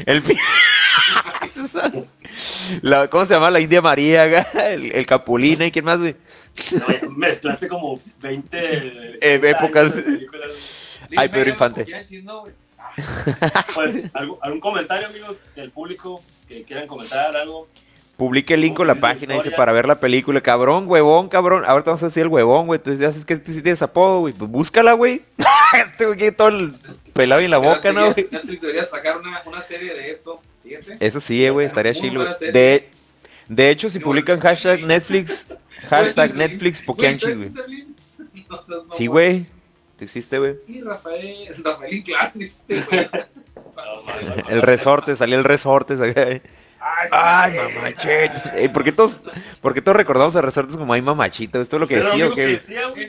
El La- ¿Cómo se llama? La India María, güey, el, el Capulina y quién más, güey. No, mezclaste como 20 Eh, épocas. Ay, Pedro Infante. Poquianchis, ¿no, güey? Ah, Pues, ¿algún, algún comentario, amigos, del público que quieran comentar algo? Publique el link con la página, dice, para ver la película. Cabrón, huevón, cabrón. Ahorita vamos a decir el huevón, güey. Entonces ya sabes que este sí tienes apodo, güey. Pues búscala, güey. este güey tiene todo el pelado en la boca, ¿no, güey? Te debería sacar una, una serie de esto, fíjate. Eso sí, eh, güey, estaría serie. De, de hecho, si publican hashtag Netflix, hashtag Netflix ¿tú güey. Sí, güey. ¿Tú existe, güey? Y Rafael, Rafael Inclán, este, güey. El resorte, salió el resorte. salió- Ay, Ay, mamachita. mamachete. Eh, ¿Por qué todos, por qué todos recordamos a resortes como ay, mamachito? ¿Esto es lo que decía o qué? que güey.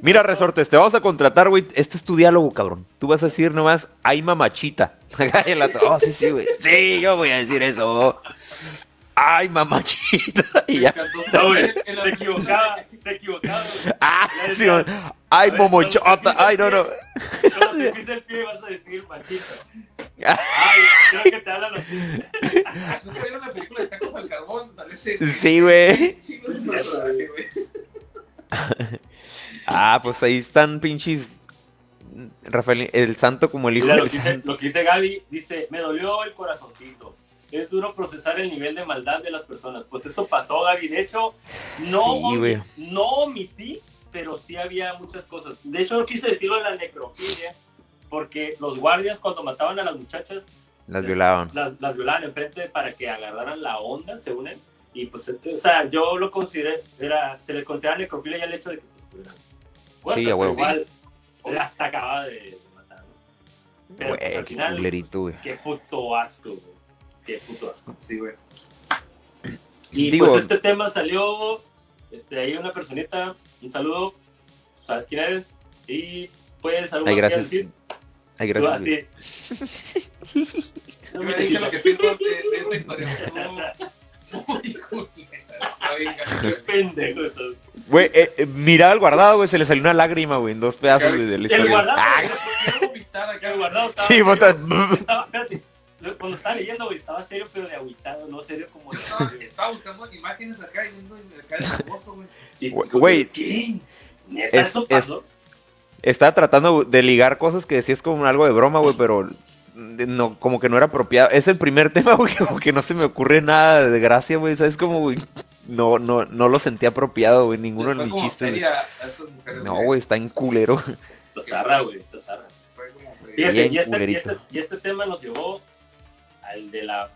Mira, resortes, te vamos a contratar, güey. Este es tu diálogo, cabrón. Tú vas a decir nomás, ay, mamachita. Oh, sí, sí, güey. Sí, yo voy a decir eso. Ay, mamachita. Y ya. No, se equivocaba, se equivocaba. Ah, sí. Ay, momochota. Ay, no, no. Cuando te pisa el pie vas a decir machito. Ay, creo que te hablan los ¿Nunca vieron la película de Tacos al Carbón? Sale ese. Sí, güey. Ah, pues ahí están pinches. Rafael, el santo como el hijo Mira, lo del que, dice, santo. lo que dice Gaby, dice, me dolió el corazoncito. Es duro procesar el nivel de maldad de las personas. Pues eso pasó, Gaby. De hecho, no, Sí, omi- güey. no omití, pero sí había muchas cosas. De hecho, no quise decirlo de la necrofilia, porque los guardias cuando mataban a las muchachas, Las violaban. las, las violaban enfrente para que agarraran la onda, según él. Y pues, o sea, yo lo consideré, era, se le considera necrofilia ya el hecho de que pues, estuvieran muertas, Sí, huevo. Igual, hasta acaba de, de matar, ¿no? Pero pues, Güey, al qué final, culerito, güey. qué puto asco, güey. Qué puto asco. Sí, güey. Y Digo- pues este tema salió, este, ahí una personita, un saludo, sabes quién eres, y pues algo Ay, más que gracias. decir. Ay, Tú gracias, ti. Yo me dije lo que pienso de, de esta historia. Pendejo. Güey, eh, eh, mira al guardado, güey, se le salió una lágrima, güey, en dos pedazos de la El historia. guardado, Ah, vomitar acá, que el guardado estaba sí, bota- Estaba, espérate, cuando estaba leyendo, güey, estaba serio, pero de agüitado, no serio como Yo estaba, estaba buscando imágenes acá y viendo acá de famoso, güey. Güey. ¿Qué? ¿Neta Es- eso es- pasó? Estaba tratando de ligar cosas que decías como algo de broma, güey, pero no, como que no era apropiado. Es el primer tema, güey, como que no se me ocurre nada de gracia, güey, ¿sabes? Como, güey, no, no, no lo sentí apropiado, güey, ninguno de mis chistes. güey. No, güey, está en culero. Tazarra, güey, tazarra. Fue como feria. Fíjate, Bien y este, y, este, y este tema nos llevó al de la.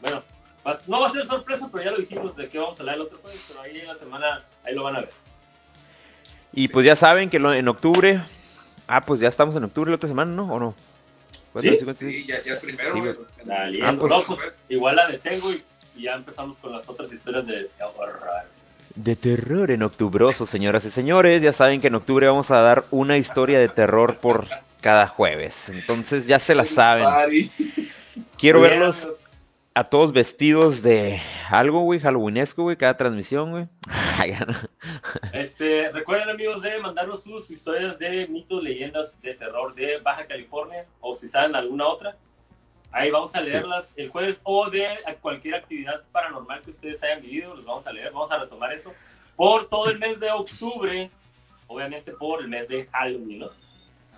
Bueno, va- no va a ser sorpresa, pero ya lo dijimos de qué vamos a hablar el otro jueves, pero ahí en la semana, ahí lo van a ver. Y pues ya saben que lo- en octubre. Ah, pues ya estamos en octubre la otra semana, ¿no? ¿O no? ¿Cuándo? Sí, ¿Sí, cuándo? Sí, ya, ya es primero, Sí. La Ah, pues- no, pues igual la detengo y, y ya empezamos con las otras historias de horror. De terror en octubroso, señoras y señores. Ya saben que en octubre vamos a dar una historia de terror por cada jueves. Entonces ya se la saben. Quiero bien, verlos a todos vestidos de algo, güey, halloweenesco, güey, cada transmisión, güey. Este, recuerden amigos de mandarnos sus historias de mitos, leyendas de terror de Baja California o si saben alguna otra. Ahí vamos a leerlas el jueves o de cualquier actividad paranormal que ustedes hayan vivido, los vamos a leer, vamos a retomar eso por todo el mes de octubre, obviamente por el mes de Halloween, ¿no?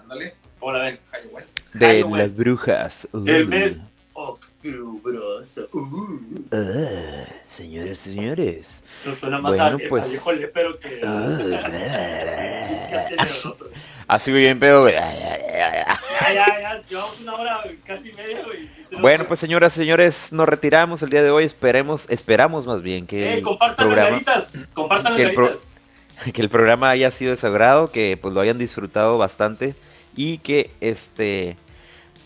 Ándale. ¿Cómo la ven? Halloween. De Halloween. las brujas. El Uh. mes octubroso. Uh. Ah, señoras y señores. Eso suena más Bueno, a, pues. viejo que. Ah. que a tenebroso. Así bien pedo. Ya, ya, ya, llevamos una hora casi media, güey. Bueno, pues señoras y señores, nos retiramos el día de hoy. Esperemos, esperamos más bien que Eh, el compartan las programa, garitas, compartan las que el pro- que el programa haya sido de su agrado, que pues lo hayan disfrutado bastante y que este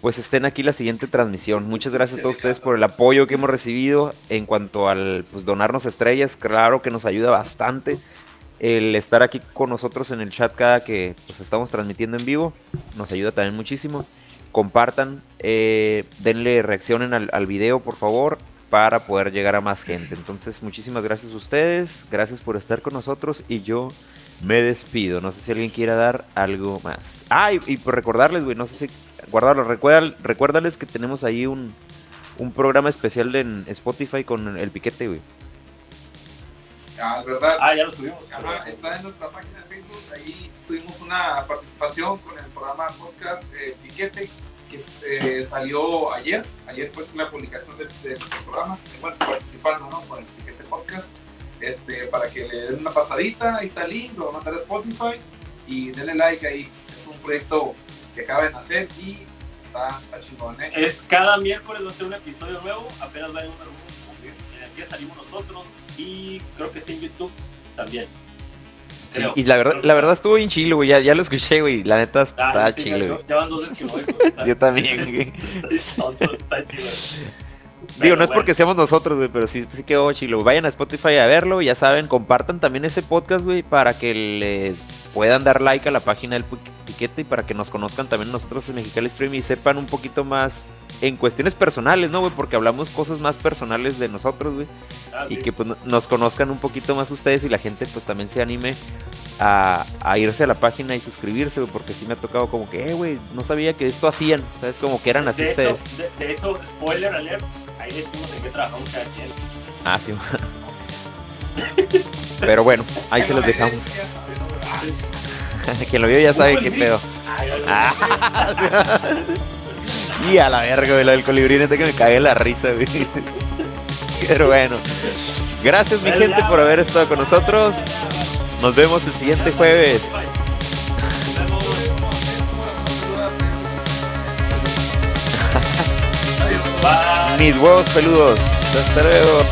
pues estén aquí la siguiente transmisión. Muchas gracias a todos ustedes por el apoyo que hemos recibido en cuanto al pues donarnos estrellas, claro que nos ayuda bastante el estar aquí con nosotros en el chat cada que pues estamos transmitiendo en vivo, nos ayuda también muchísimo. Compartan, eh, denle reaccionen al, al video por favor para poder llegar a más gente. Entonces, muchísimas gracias a ustedes, gracias por estar con nosotros y yo me despido. No sé si alguien quiera dar algo más. Ah, y, y por recordarles, güey, no sé si guardarlo, recuerda, recuérdales que tenemos ahí un, un programa especial en Spotify con el piquete, güey. Ah, es verdad. Ah, ya lo subimos. Ajá, está en nuestra página de Facebook. Ahí tuvimos una participación con el programa podcast eh, Piquete que eh, salió ayer. Ayer fue la publicación de, de nuestro programa. Bueno, participando ¿no? con el Piquete Podcast. Este, para que le den una pasadita, ahí está el link, lo van a mandar a Spotify y denle like ahí. Es un proyecto que acaba de nacer y está, está chingón, ¿eh? Es cada miércoles va a ser un episodio nuevo, apenas va a número uno, en el que salimos nosotros y creo que sí en YouTube también. Sí, Creo. y la verdad, la verdad estuvo bien chilo, güey. Ya, ya lo escuché, güey. La neta está Ah, sí, chilo, ya, güey. ya van dos veces que voy. güey. Yo también, güey. Está- está chido. Digo, no es porque seamos nosotros, güey, pero sí, sí quedó chilo. Vayan a Spotify a verlo, ya saben, compartan también ese podcast, güey, para que le puedan dar like a la página del Pi- Piquete y para que nos conozcan también nosotros en Mexicali Stream y sepan un poquito más en cuestiones personales, ¿no, güey? Porque hablamos cosas más personales de nosotros, güey. Ah, Y que pues no- nos conozcan un poquito más ustedes y la gente pues también se anime a, a irse a la página y suscribirse, güey, porque sí me ha tocado como que, eh, güey, no sabía que esto hacían, ¿sabes? Como que eran así de, ustedes. hecho, de, de hecho, spoiler alert, ahí decimos en qué trabajamos cada quien. Ah, sí. Pero bueno, ahí se los dejamos. Quien lo vio ya sabe qué pedo. Y a la verga, güey, lo del colibrí, neta que me cagué la risa, güey. Pero bueno. Gracias, mi gente, por haber estado con nosotros. Nos vemos el siguiente jueves. Mis huevos peludos. Hasta luego.